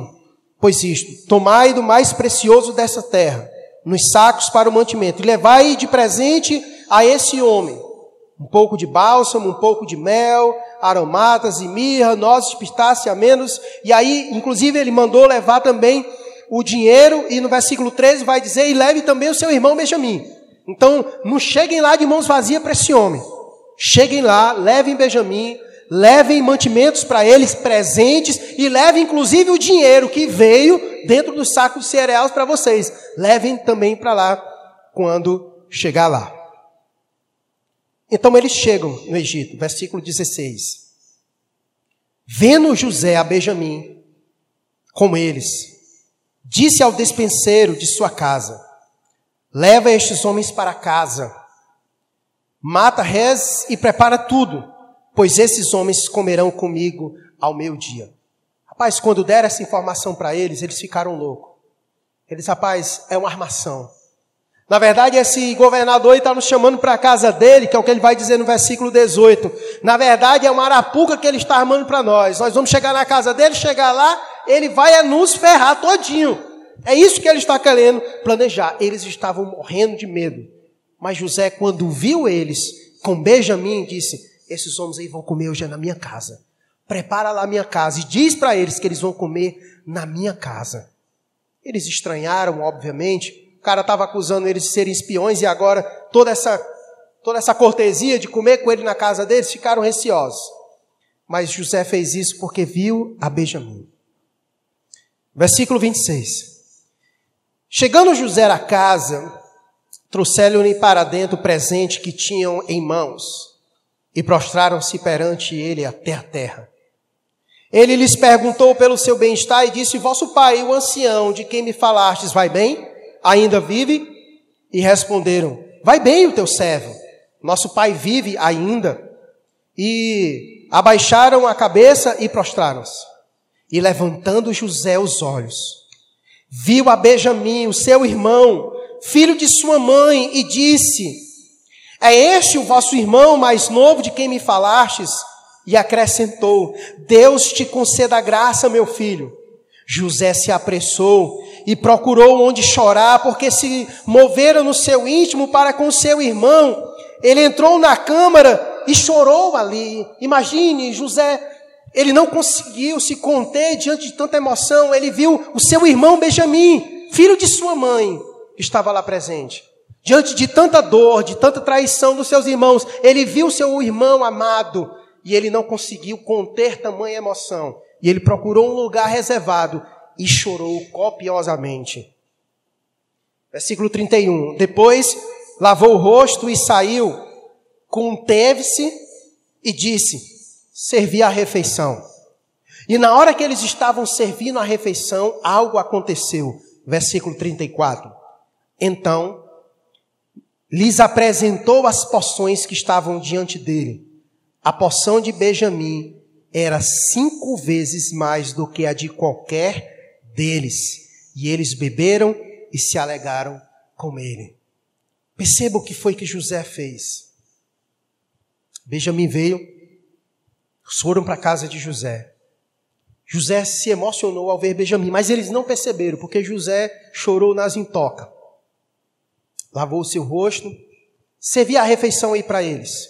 pois isto, tomai do mais precioso dessa terra, nos sacos para o mantimento, e levai de presente a esse homem um pouco de bálsamo, um pouco de mel, aromatas e mirra, nozes, pistácia, menos. E aí, inclusive, ele mandou levar também o dinheiro, e no versículo 13 vai dizer: e leve também o seu irmão Benjamim. Então, não cheguem lá de mãos vazias para esse homem. Cheguem lá, levem Benjamim, levem mantimentos para eles, presentes, e levem inclusive o dinheiro que veio dentro do saco de cereais para vocês. Levem também para lá quando chegar lá. Então eles chegam no Egito, versículo 16. Vendo José a Benjamim com eles, disse ao despenseiro de sua casa: Leva estes homens para casa, mata res e prepara tudo, pois esses homens comerão comigo ao meu dia. Rapaz, quando deram essa informação para eles, eles ficaram loucos. Eles, rapaz, é uma armação. Na verdade, esse governador está nos chamando para a casa dele, que é o que ele vai dizer no versículo 18. Na verdade, é uma arapuca que ele está armando para nós. Nós vamos chegar na casa dele, chegar lá, ele vai nos ferrar todinho. É isso que ele está querendo planejar. Eles estavam morrendo de medo. Mas José, quando viu eles com Benjamim, disse: Esses homens aí vão comer hoje na minha casa. Prepara lá a minha casa e diz para eles que eles vão comer na minha casa. Eles estranharam, obviamente, cara estava acusando eles de serem espiões e agora toda essa, toda essa cortesia de comer com ele na casa deles ficaram receosos. Mas José fez isso porque viu a Benjamim. Versículo 26. Chegando José à casa, trouxeram-lhe para dentro o presente que tinham em mãos e prostraram-se perante ele até a terra. Ele lhes perguntou pelo seu bem-estar e disse: Vosso pai, o ancião de quem me falastes, vai bem? Ainda vive? E responderam: Vai bem o teu servo, nosso pai vive ainda. E abaixaram a cabeça e prostraram-se. E levantando José os olhos, viu a Benjamim, o seu irmão, filho de sua mãe, e disse: É este o vosso irmão mais novo de quem me falastes? E acrescentou: Deus te conceda graça, meu filho. José se apressou e procurou onde chorar, porque se moveram no seu íntimo para com seu irmão. Ele entrou na câmara e chorou ali. Imagine, José, ele não conseguiu se conter diante de tanta emoção. Ele viu o seu irmão Benjamim, filho de sua mãe, estava lá presente. Diante de tanta dor, de tanta traição dos seus irmãos, ele viu seu irmão amado e ele não conseguiu conter tamanha emoção. E ele procurou um lugar reservado e chorou copiosamente. Versículo 31. Depois lavou o rosto e saiu, conteve-se e disse: Servi a refeição. E na hora que eles estavam servindo a refeição, algo aconteceu. Versículo 34. Então, lhes apresentou as poções que estavam diante dele. A poção de Benjamim era cinco vezes mais do que a de qualquer deles. E eles beberam e se alegaram com ele. Perceba o que foi que José fez. Benjamim veio, foram para a casa de José. José se emocionou ao ver Benjamim, mas eles não perceberam, porque José chorou nas intocas. Lavou o seu rosto, servia a refeição aí para eles.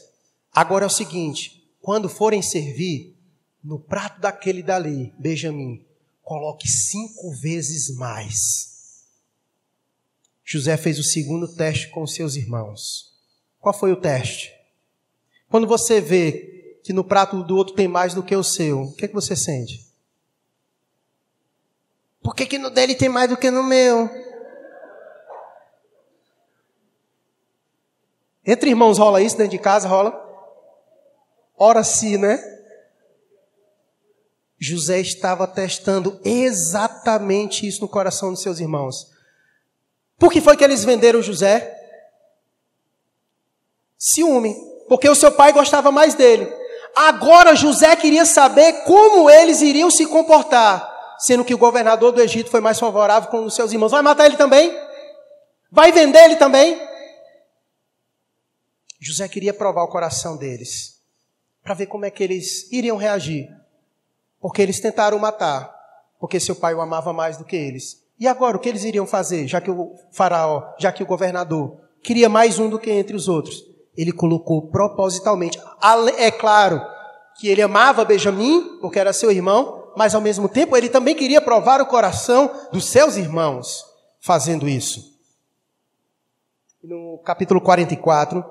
Agora é o seguinte: quando forem servir, no prato daquele dali, Benjamim, coloque cinco vezes mais. José fez o segundo teste com seus irmãos. Qual foi o teste? Quando você vê que no prato do outro tem mais do que o seu, o que, é que você sente? Por que, que no dele tem mais do que no meu? Entre irmãos rola isso dentro de casa? Rola? Ora sim, né? José estava testando exatamente isso no coração de seus irmãos. Por que foi que eles venderam José? Ciúme, porque o seu pai gostava mais dele. Agora José queria saber como eles iriam se comportar, sendo que o governador do Egito foi mais favorável com os seus irmãos. Vai matar ele também? Vai vender ele também? José queria provar o coração deles, para ver como é que eles iriam reagir. Porque eles tentaram matar, porque seu pai o amava mais do que eles. E agora, o que eles iriam fazer, já que o faraó, já que o governador queria mais um do que entre os outros? Ele colocou propositalmente. É claro que ele amava Benjamim, porque era seu irmão, mas ao mesmo tempo ele também queria provar o coração dos seus irmãos fazendo isso. No capítulo 44,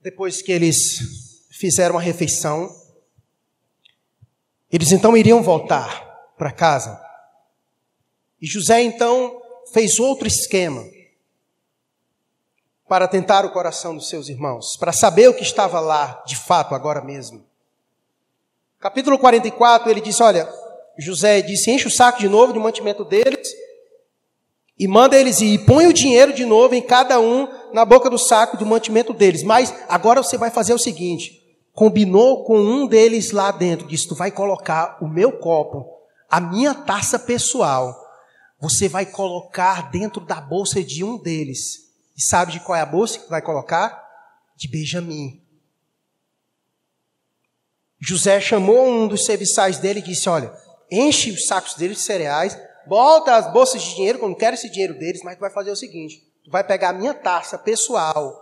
depois que eles fizeram a refeição, eles então iriam voltar para casa. E José então fez outro esquema para tentar o coração dos seus irmãos, para saber o que estava lá de fato agora mesmo. Capítulo 44, ele diz: Olha, José disse: enche o saco de novo de mantimento deles e manda eles ir, e põe o dinheiro de novo em cada um na boca do saco do mantimento deles. Mas agora você vai fazer o seguinte: combinou com um deles lá dentro, disse: Tu vai colocar o meu copo, a minha taça pessoal, você vai colocar dentro da bolsa de um deles. E sabe de qual é a bolsa que vai colocar? De Benjamim. José chamou um dos serviçais dele e disse: Olha, enche os sacos deles de cereais, bota as bolsas de dinheiro, eu não quero esse dinheiro deles, mas tu vai fazer o seguinte: vai pegar a minha taça pessoal,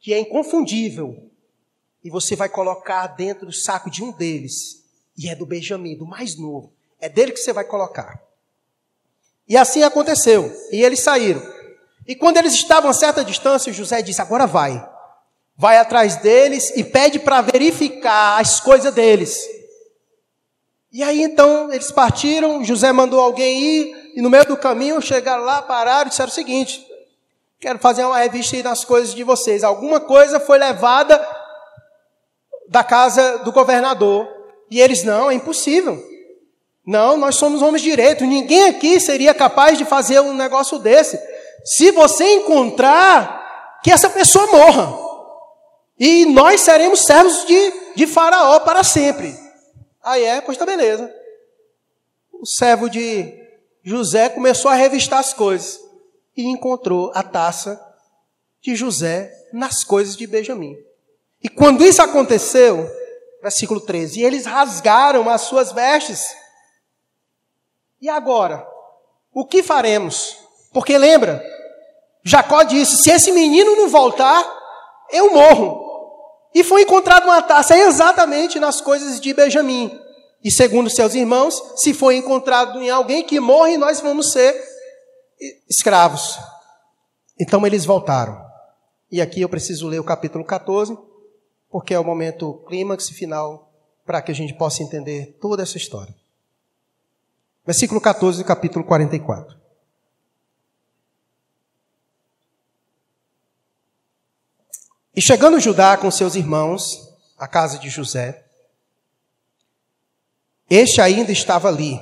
que é inconfundível, e você vai colocar dentro do saco de um deles, e é do Benjamim, do mais novo. É dele que você vai colocar. E assim aconteceu. E eles saíram. E quando eles estavam a certa distância, José disse: Agora vai. Vai atrás deles e pede para verificar as coisas deles. E aí então eles partiram, José mandou alguém ir, e no meio do caminho chegaram lá, pararam e disseram o seguinte: Quero fazer uma revista aí nas coisas de vocês. Alguma coisa foi levada da casa do governador. E eles, não, é impossível. Não, nós somos homens de direito. Ninguém aqui seria capaz de fazer um negócio desse. Se você encontrar, que essa pessoa morra. E nós seremos servos de, de Faraó para sempre. Aí é, pois tá beleza. O servo de José começou a revistar as coisas e encontrou a taça de José nas coisas de Benjamim. E quando isso aconteceu, versículo 13, e eles rasgaram as suas vestes. E agora? O que faremos? Porque lembra, Jacó disse: se esse menino não voltar, eu morro. E foi encontrada uma taça exatamente nas coisas de Benjamim. E segundo seus irmãos, se foi encontrado em alguém que morre, nós vamos ser escravos. Então eles voltaram. E aqui eu preciso ler o capítulo 14, porque é o momento clímax final para que a gente possa entender toda essa história. Versículo 14 do capítulo 44. E chegando Judá com seus irmãos à casa de José, este ainda estava ali,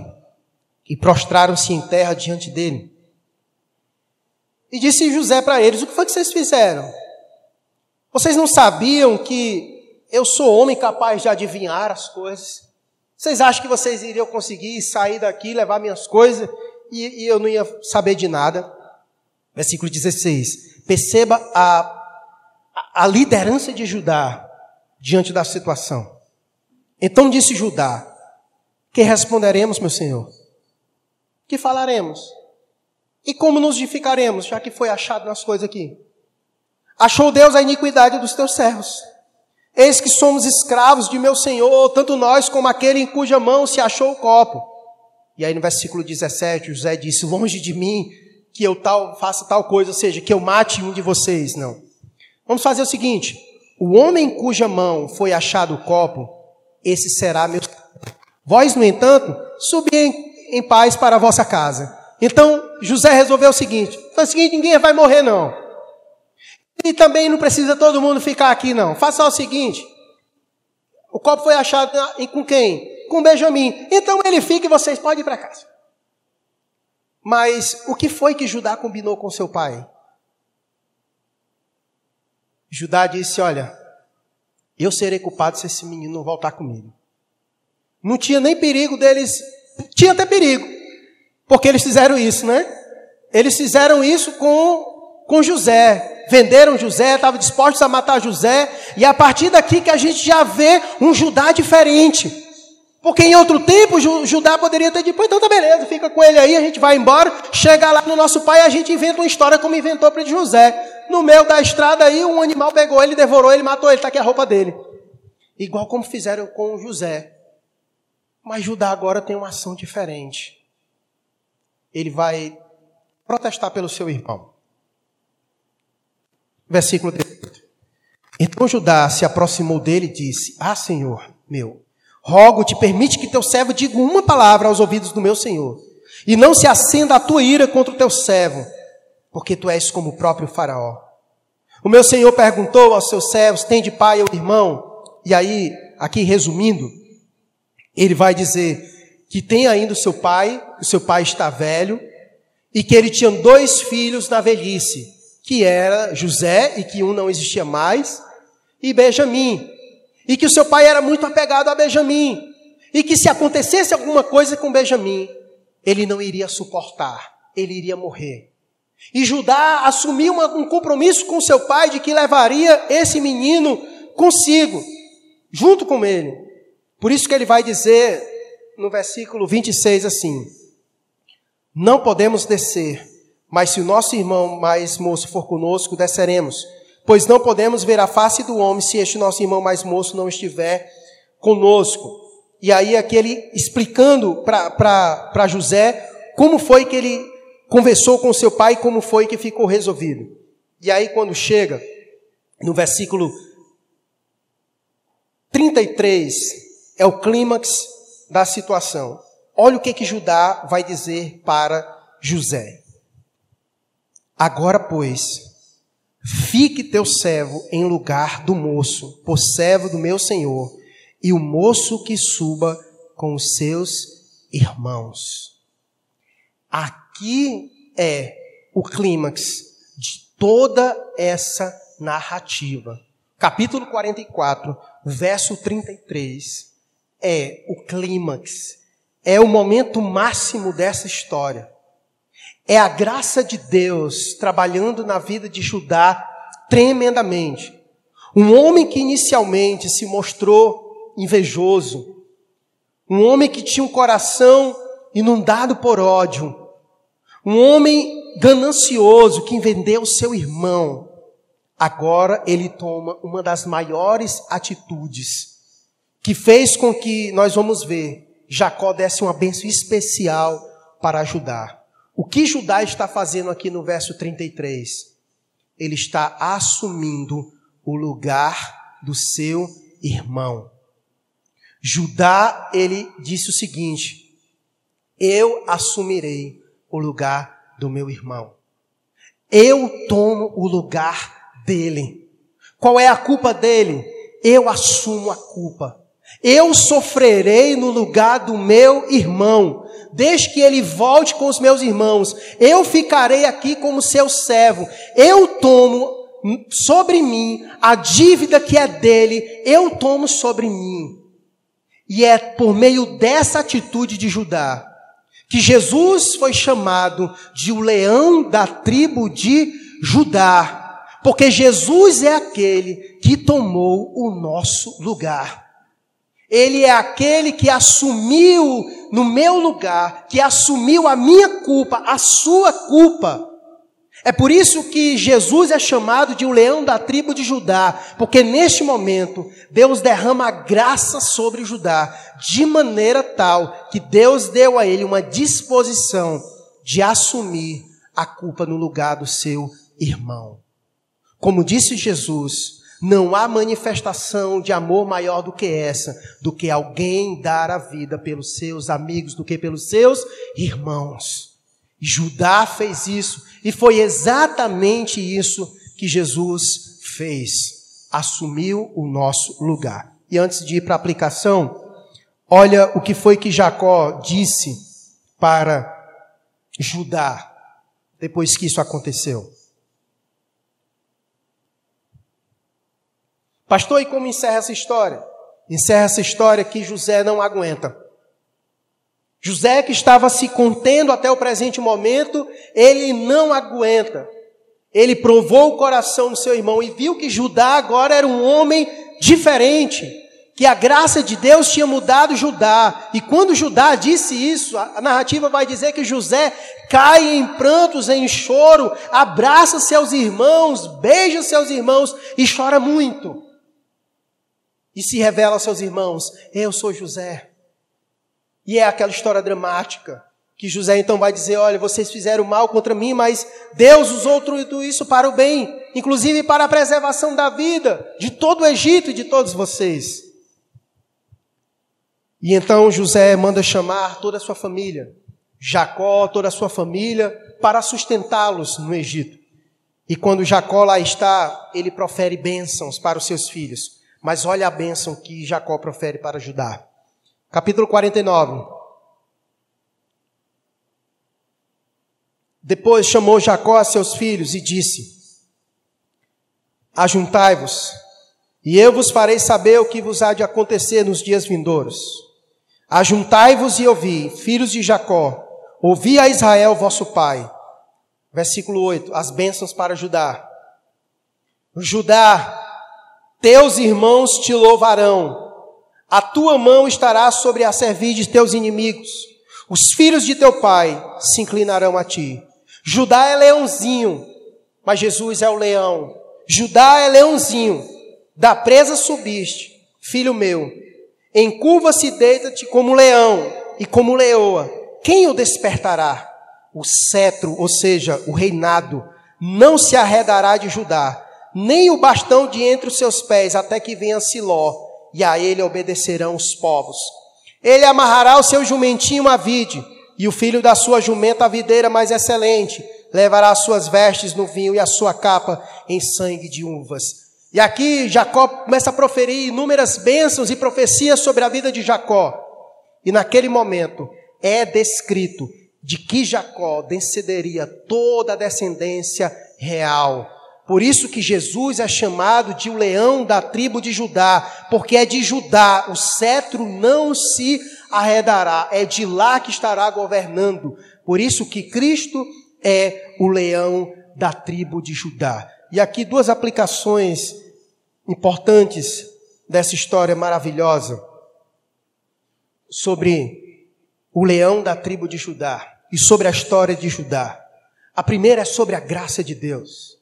e prostraram-se em terra diante dele. E disse José para eles: O que foi que vocês fizeram? Vocês não sabiam que eu sou homem capaz de adivinhar as coisas? Vocês acham que vocês iriam conseguir sair daqui, levar minhas coisas e, e eu não ia saber de nada? Versículo 16. Perceba a, a liderança de Judá diante da situação. Então disse Judá: Que responderemos, meu senhor? Que falaremos? E como nos justificaremos, já que foi achado nas coisas aqui? Achou Deus a iniquidade dos teus servos. Eis que somos escravos de meu Senhor, tanto nós como aquele em cuja mão se achou o copo. E aí no versículo 17, José disse: Longe de mim que eu tal, faça tal coisa, ou seja, que eu mate um de vocês. Não. Vamos fazer o seguinte: o homem cuja mão foi achado o copo, esse será meu. Vós, no entanto, subi em, em paz para a vossa casa. Então José resolveu o seguinte: o seguinte, ninguém vai morrer, não. E também não precisa todo mundo ficar aqui, não. Faça o seguinte: o copo foi achado com quem? Com Benjamim. Então ele fica e vocês podem ir para casa. Mas o que foi que Judá combinou com seu pai? Judá disse: Olha, eu serei culpado se esse menino não voltar comigo. Não tinha nem perigo deles tinha até perigo, porque eles fizeram isso, né? Eles fizeram isso com, com José. Venderam José, estavam dispostos a matar José, e a partir daqui que a gente já vê um Judá diferente. Porque em outro tempo Judá poderia ter dito, então tá beleza, fica com ele aí, a gente vai embora, chega lá no nosso pai, a gente inventa uma história como inventou para José. No meio da estrada aí, um animal pegou ele, devorou ele, matou ele, tá aqui a roupa dele. Igual como fizeram com José. Mas Judá agora tem uma ação diferente. Ele vai protestar pelo seu irmão. Versículo 18. Então Judá se aproximou dele e disse: Ah, Senhor meu, rogo-te, permite que teu servo diga uma palavra aos ouvidos do meu Senhor, e não se acenda a tua ira contra o teu servo, porque tu és como o próprio Faraó. O meu Senhor perguntou aos seus servos: tem de pai ou irmão? E aí, aqui resumindo, ele vai dizer que tem ainda o seu pai, o seu pai está velho, e que ele tinha dois filhos na velhice, que era José, e que um não existia mais, e Benjamim, e que o seu pai era muito apegado a Benjamim, e que se acontecesse alguma coisa com Benjamim, ele não iria suportar, ele iria morrer. E Judá assumiu um compromisso com seu pai de que levaria esse menino consigo, junto com ele. Por isso que ele vai dizer no versículo 26 assim: Não podemos descer, mas se o nosso irmão mais moço for conosco, desceremos, pois não podemos ver a face do homem se este nosso irmão mais moço não estiver conosco. E aí aquele explicando para José como foi que ele conversou com seu pai, como foi que ficou resolvido. E aí quando chega no versículo 33 é o clímax da situação. Olha o que que Judá vai dizer para José. Agora, pois, fique teu servo em lugar do moço, por servo do meu senhor, e o moço que suba com os seus irmãos. Aqui é o clímax de toda essa narrativa. Capítulo 44, verso 33 é o clímax, é o momento máximo dessa história. É a graça de Deus trabalhando na vida de Judá tremendamente. Um homem que inicialmente se mostrou invejoso, um homem que tinha um coração inundado por ódio, um homem ganancioso que vendeu seu irmão, agora ele toma uma das maiores atitudes que fez com que nós vamos ver Jacó desse uma bênção especial para ajudar. O que Judá está fazendo aqui no verso 33? Ele está assumindo o lugar do seu irmão. Judá, ele disse o seguinte: Eu assumirei o lugar do meu irmão. Eu tomo o lugar dele. Qual é a culpa dele? Eu assumo a culpa. Eu sofrerei no lugar do meu irmão, desde que ele volte com os meus irmãos. Eu ficarei aqui como seu servo. Eu tomo sobre mim a dívida que é dele, eu tomo sobre mim. E é por meio dessa atitude de Judá que Jesus foi chamado de o leão da tribo de Judá porque Jesus é aquele que tomou o nosso lugar. Ele é aquele que assumiu no meu lugar, que assumiu a minha culpa, a sua culpa. É por isso que Jesus é chamado de o leão da tribo de Judá, porque neste momento Deus derrama a graça sobre Judá, de maneira tal que Deus deu a ele uma disposição de assumir a culpa no lugar do seu irmão. Como disse Jesus, não há manifestação de amor maior do que essa, do que alguém dar a vida pelos seus amigos, do que pelos seus irmãos. Judá fez isso, e foi exatamente isso que Jesus fez. Assumiu o nosso lugar. E antes de ir para a aplicação, olha o que foi que Jacó disse para Judá, depois que isso aconteceu. Pastor, e como encerra essa história? Encerra essa história que José não aguenta. José, que estava se contendo até o presente momento, ele não aguenta. Ele provou o coração do seu irmão e viu que Judá agora era um homem diferente, que a graça de Deus tinha mudado Judá. E quando Judá disse isso, a narrativa vai dizer que José cai em prantos, em choro, abraça seus irmãos, beija seus irmãos e chora muito. E se revela aos seus irmãos: Eu sou José. E é aquela história dramática que José então vai dizer: Olha, vocês fizeram mal contra mim, mas Deus usou tudo isso para o bem, inclusive para a preservação da vida de todo o Egito e de todos vocês. E então José manda chamar toda a sua família, Jacó, toda a sua família, para sustentá-los no Egito. E quando Jacó lá está, ele profere bênçãos para os seus filhos. Mas olha a bênção que Jacó profere para Judá capítulo 49. Depois chamou Jacó a seus filhos e disse: Ajuntai-vos, e eu vos farei saber o que vos há de acontecer nos dias vindouros. Ajuntai-vos e ouvi, filhos de Jacó, ouvi a Israel vosso pai. Versículo 8: As bênçãos para Judá. Judá, teus irmãos te louvarão a tua mão estará sobre a cerviz de teus inimigos. Os filhos de teu pai se inclinarão a ti. Judá é leãozinho, mas Jesus é o leão. Judá é leãozinho. Da presa subiste, filho meu. Em curva-se deita-te como leão e como leoa. Quem o despertará? O cetro, ou seja, o reinado, não se arredará de Judá, nem o bastão de entre os seus pés, até que venha Siló e a ele obedecerão os povos. Ele amarrará o seu jumentinho à vide, e o filho da sua jumenta à videira mais excelente, levará as suas vestes no vinho e a sua capa em sangue de uvas. E aqui Jacó começa a proferir inúmeras bênçãos e profecias sobre a vida de Jacó. E naquele momento é descrito de que Jacó descenderia toda a descendência real por isso que Jesus é chamado de o leão da tribo de Judá, porque é de Judá, o cetro não se arredará, é de lá que estará governando. Por isso que Cristo é o leão da tribo de Judá. E aqui duas aplicações importantes dessa história maravilhosa sobre o leão da tribo de Judá e sobre a história de Judá. A primeira é sobre a graça de Deus.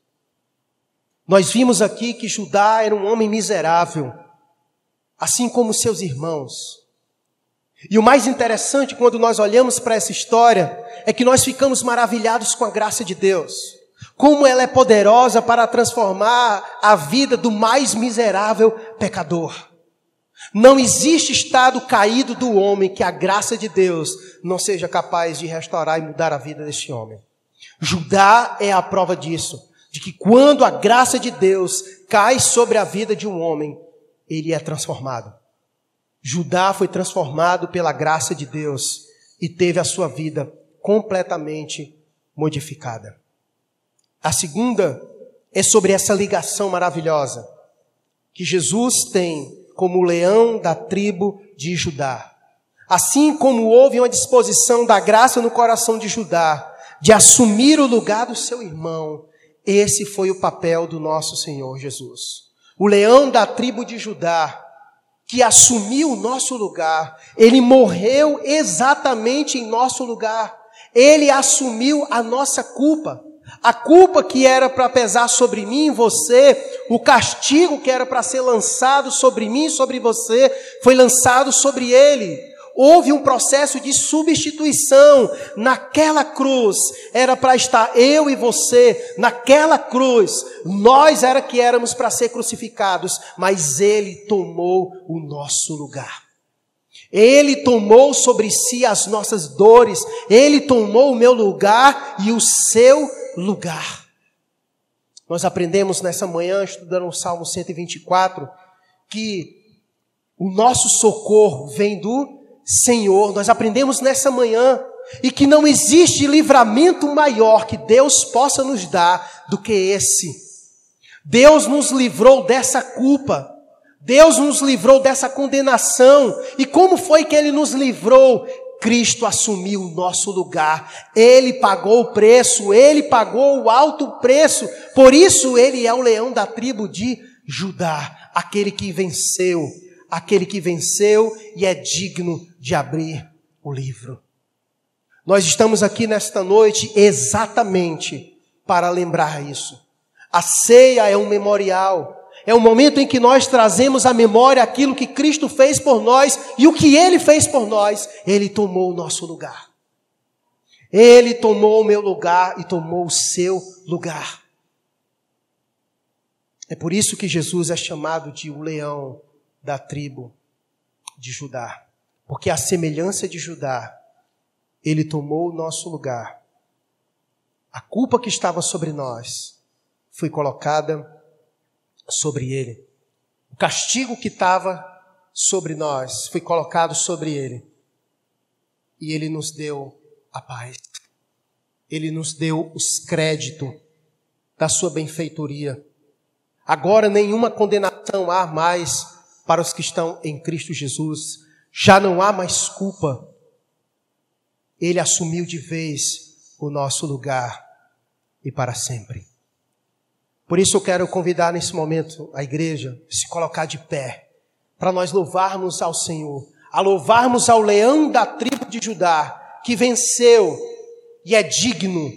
Nós vimos aqui que Judá era um homem miserável, assim como seus irmãos. E o mais interessante quando nós olhamos para essa história é que nós ficamos maravilhados com a graça de Deus. Como ela é poderosa para transformar a vida do mais miserável pecador. Não existe estado caído do homem que a graça de Deus não seja capaz de restaurar e mudar a vida deste homem. Judá é a prova disso de que quando a graça de Deus cai sobre a vida de um homem, ele é transformado. Judá foi transformado pela graça de Deus e teve a sua vida completamente modificada. A segunda é sobre essa ligação maravilhosa que Jesus tem como leão da tribo de Judá. Assim como houve uma disposição da graça no coração de Judá de assumir o lugar do seu irmão, esse foi o papel do nosso Senhor Jesus. O leão da tribo de Judá, que assumiu o nosso lugar, ele morreu exatamente em nosso lugar. Ele assumiu a nossa culpa. A culpa que era para pesar sobre mim e você, o castigo que era para ser lançado sobre mim e sobre você, foi lançado sobre ele. Houve um processo de substituição naquela cruz. Era para estar eu e você naquela cruz. Nós era que éramos para ser crucificados, mas ele tomou o nosso lugar. Ele tomou sobre si as nossas dores, ele tomou o meu lugar e o seu lugar. Nós aprendemos nessa manhã, estudando o Salmo 124, que o nosso socorro vem do Senhor, nós aprendemos nessa manhã e que não existe livramento maior que Deus possa nos dar do que esse. Deus nos livrou dessa culpa. Deus nos livrou dessa condenação. E como foi que ele nos livrou? Cristo assumiu o nosso lugar. Ele pagou o preço, ele pagou o alto preço. Por isso ele é o leão da tribo de Judá, aquele que venceu, aquele que venceu e é digno de abrir o livro. Nós estamos aqui nesta noite exatamente para lembrar isso. A ceia é um memorial, é um momento em que nós trazemos à memória aquilo que Cristo fez por nós e o que Ele fez por nós. Ele tomou o nosso lugar. Ele tomou o meu lugar e tomou o seu lugar. É por isso que Jesus é chamado de o leão da tribo de Judá. Porque a semelhança de Judá, ele tomou o nosso lugar. A culpa que estava sobre nós foi colocada sobre ele. O castigo que estava sobre nós foi colocado sobre ele. E ele nos deu a paz. Ele nos deu os créditos da sua benfeitoria. Agora nenhuma condenação há mais para os que estão em Cristo Jesus. Já não há mais culpa. Ele assumiu de vez o nosso lugar e para sempre. Por isso eu quero convidar nesse momento a igreja a se colocar de pé, para nós louvarmos ao Senhor, a louvarmos ao leão da tribo de Judá, que venceu e é digno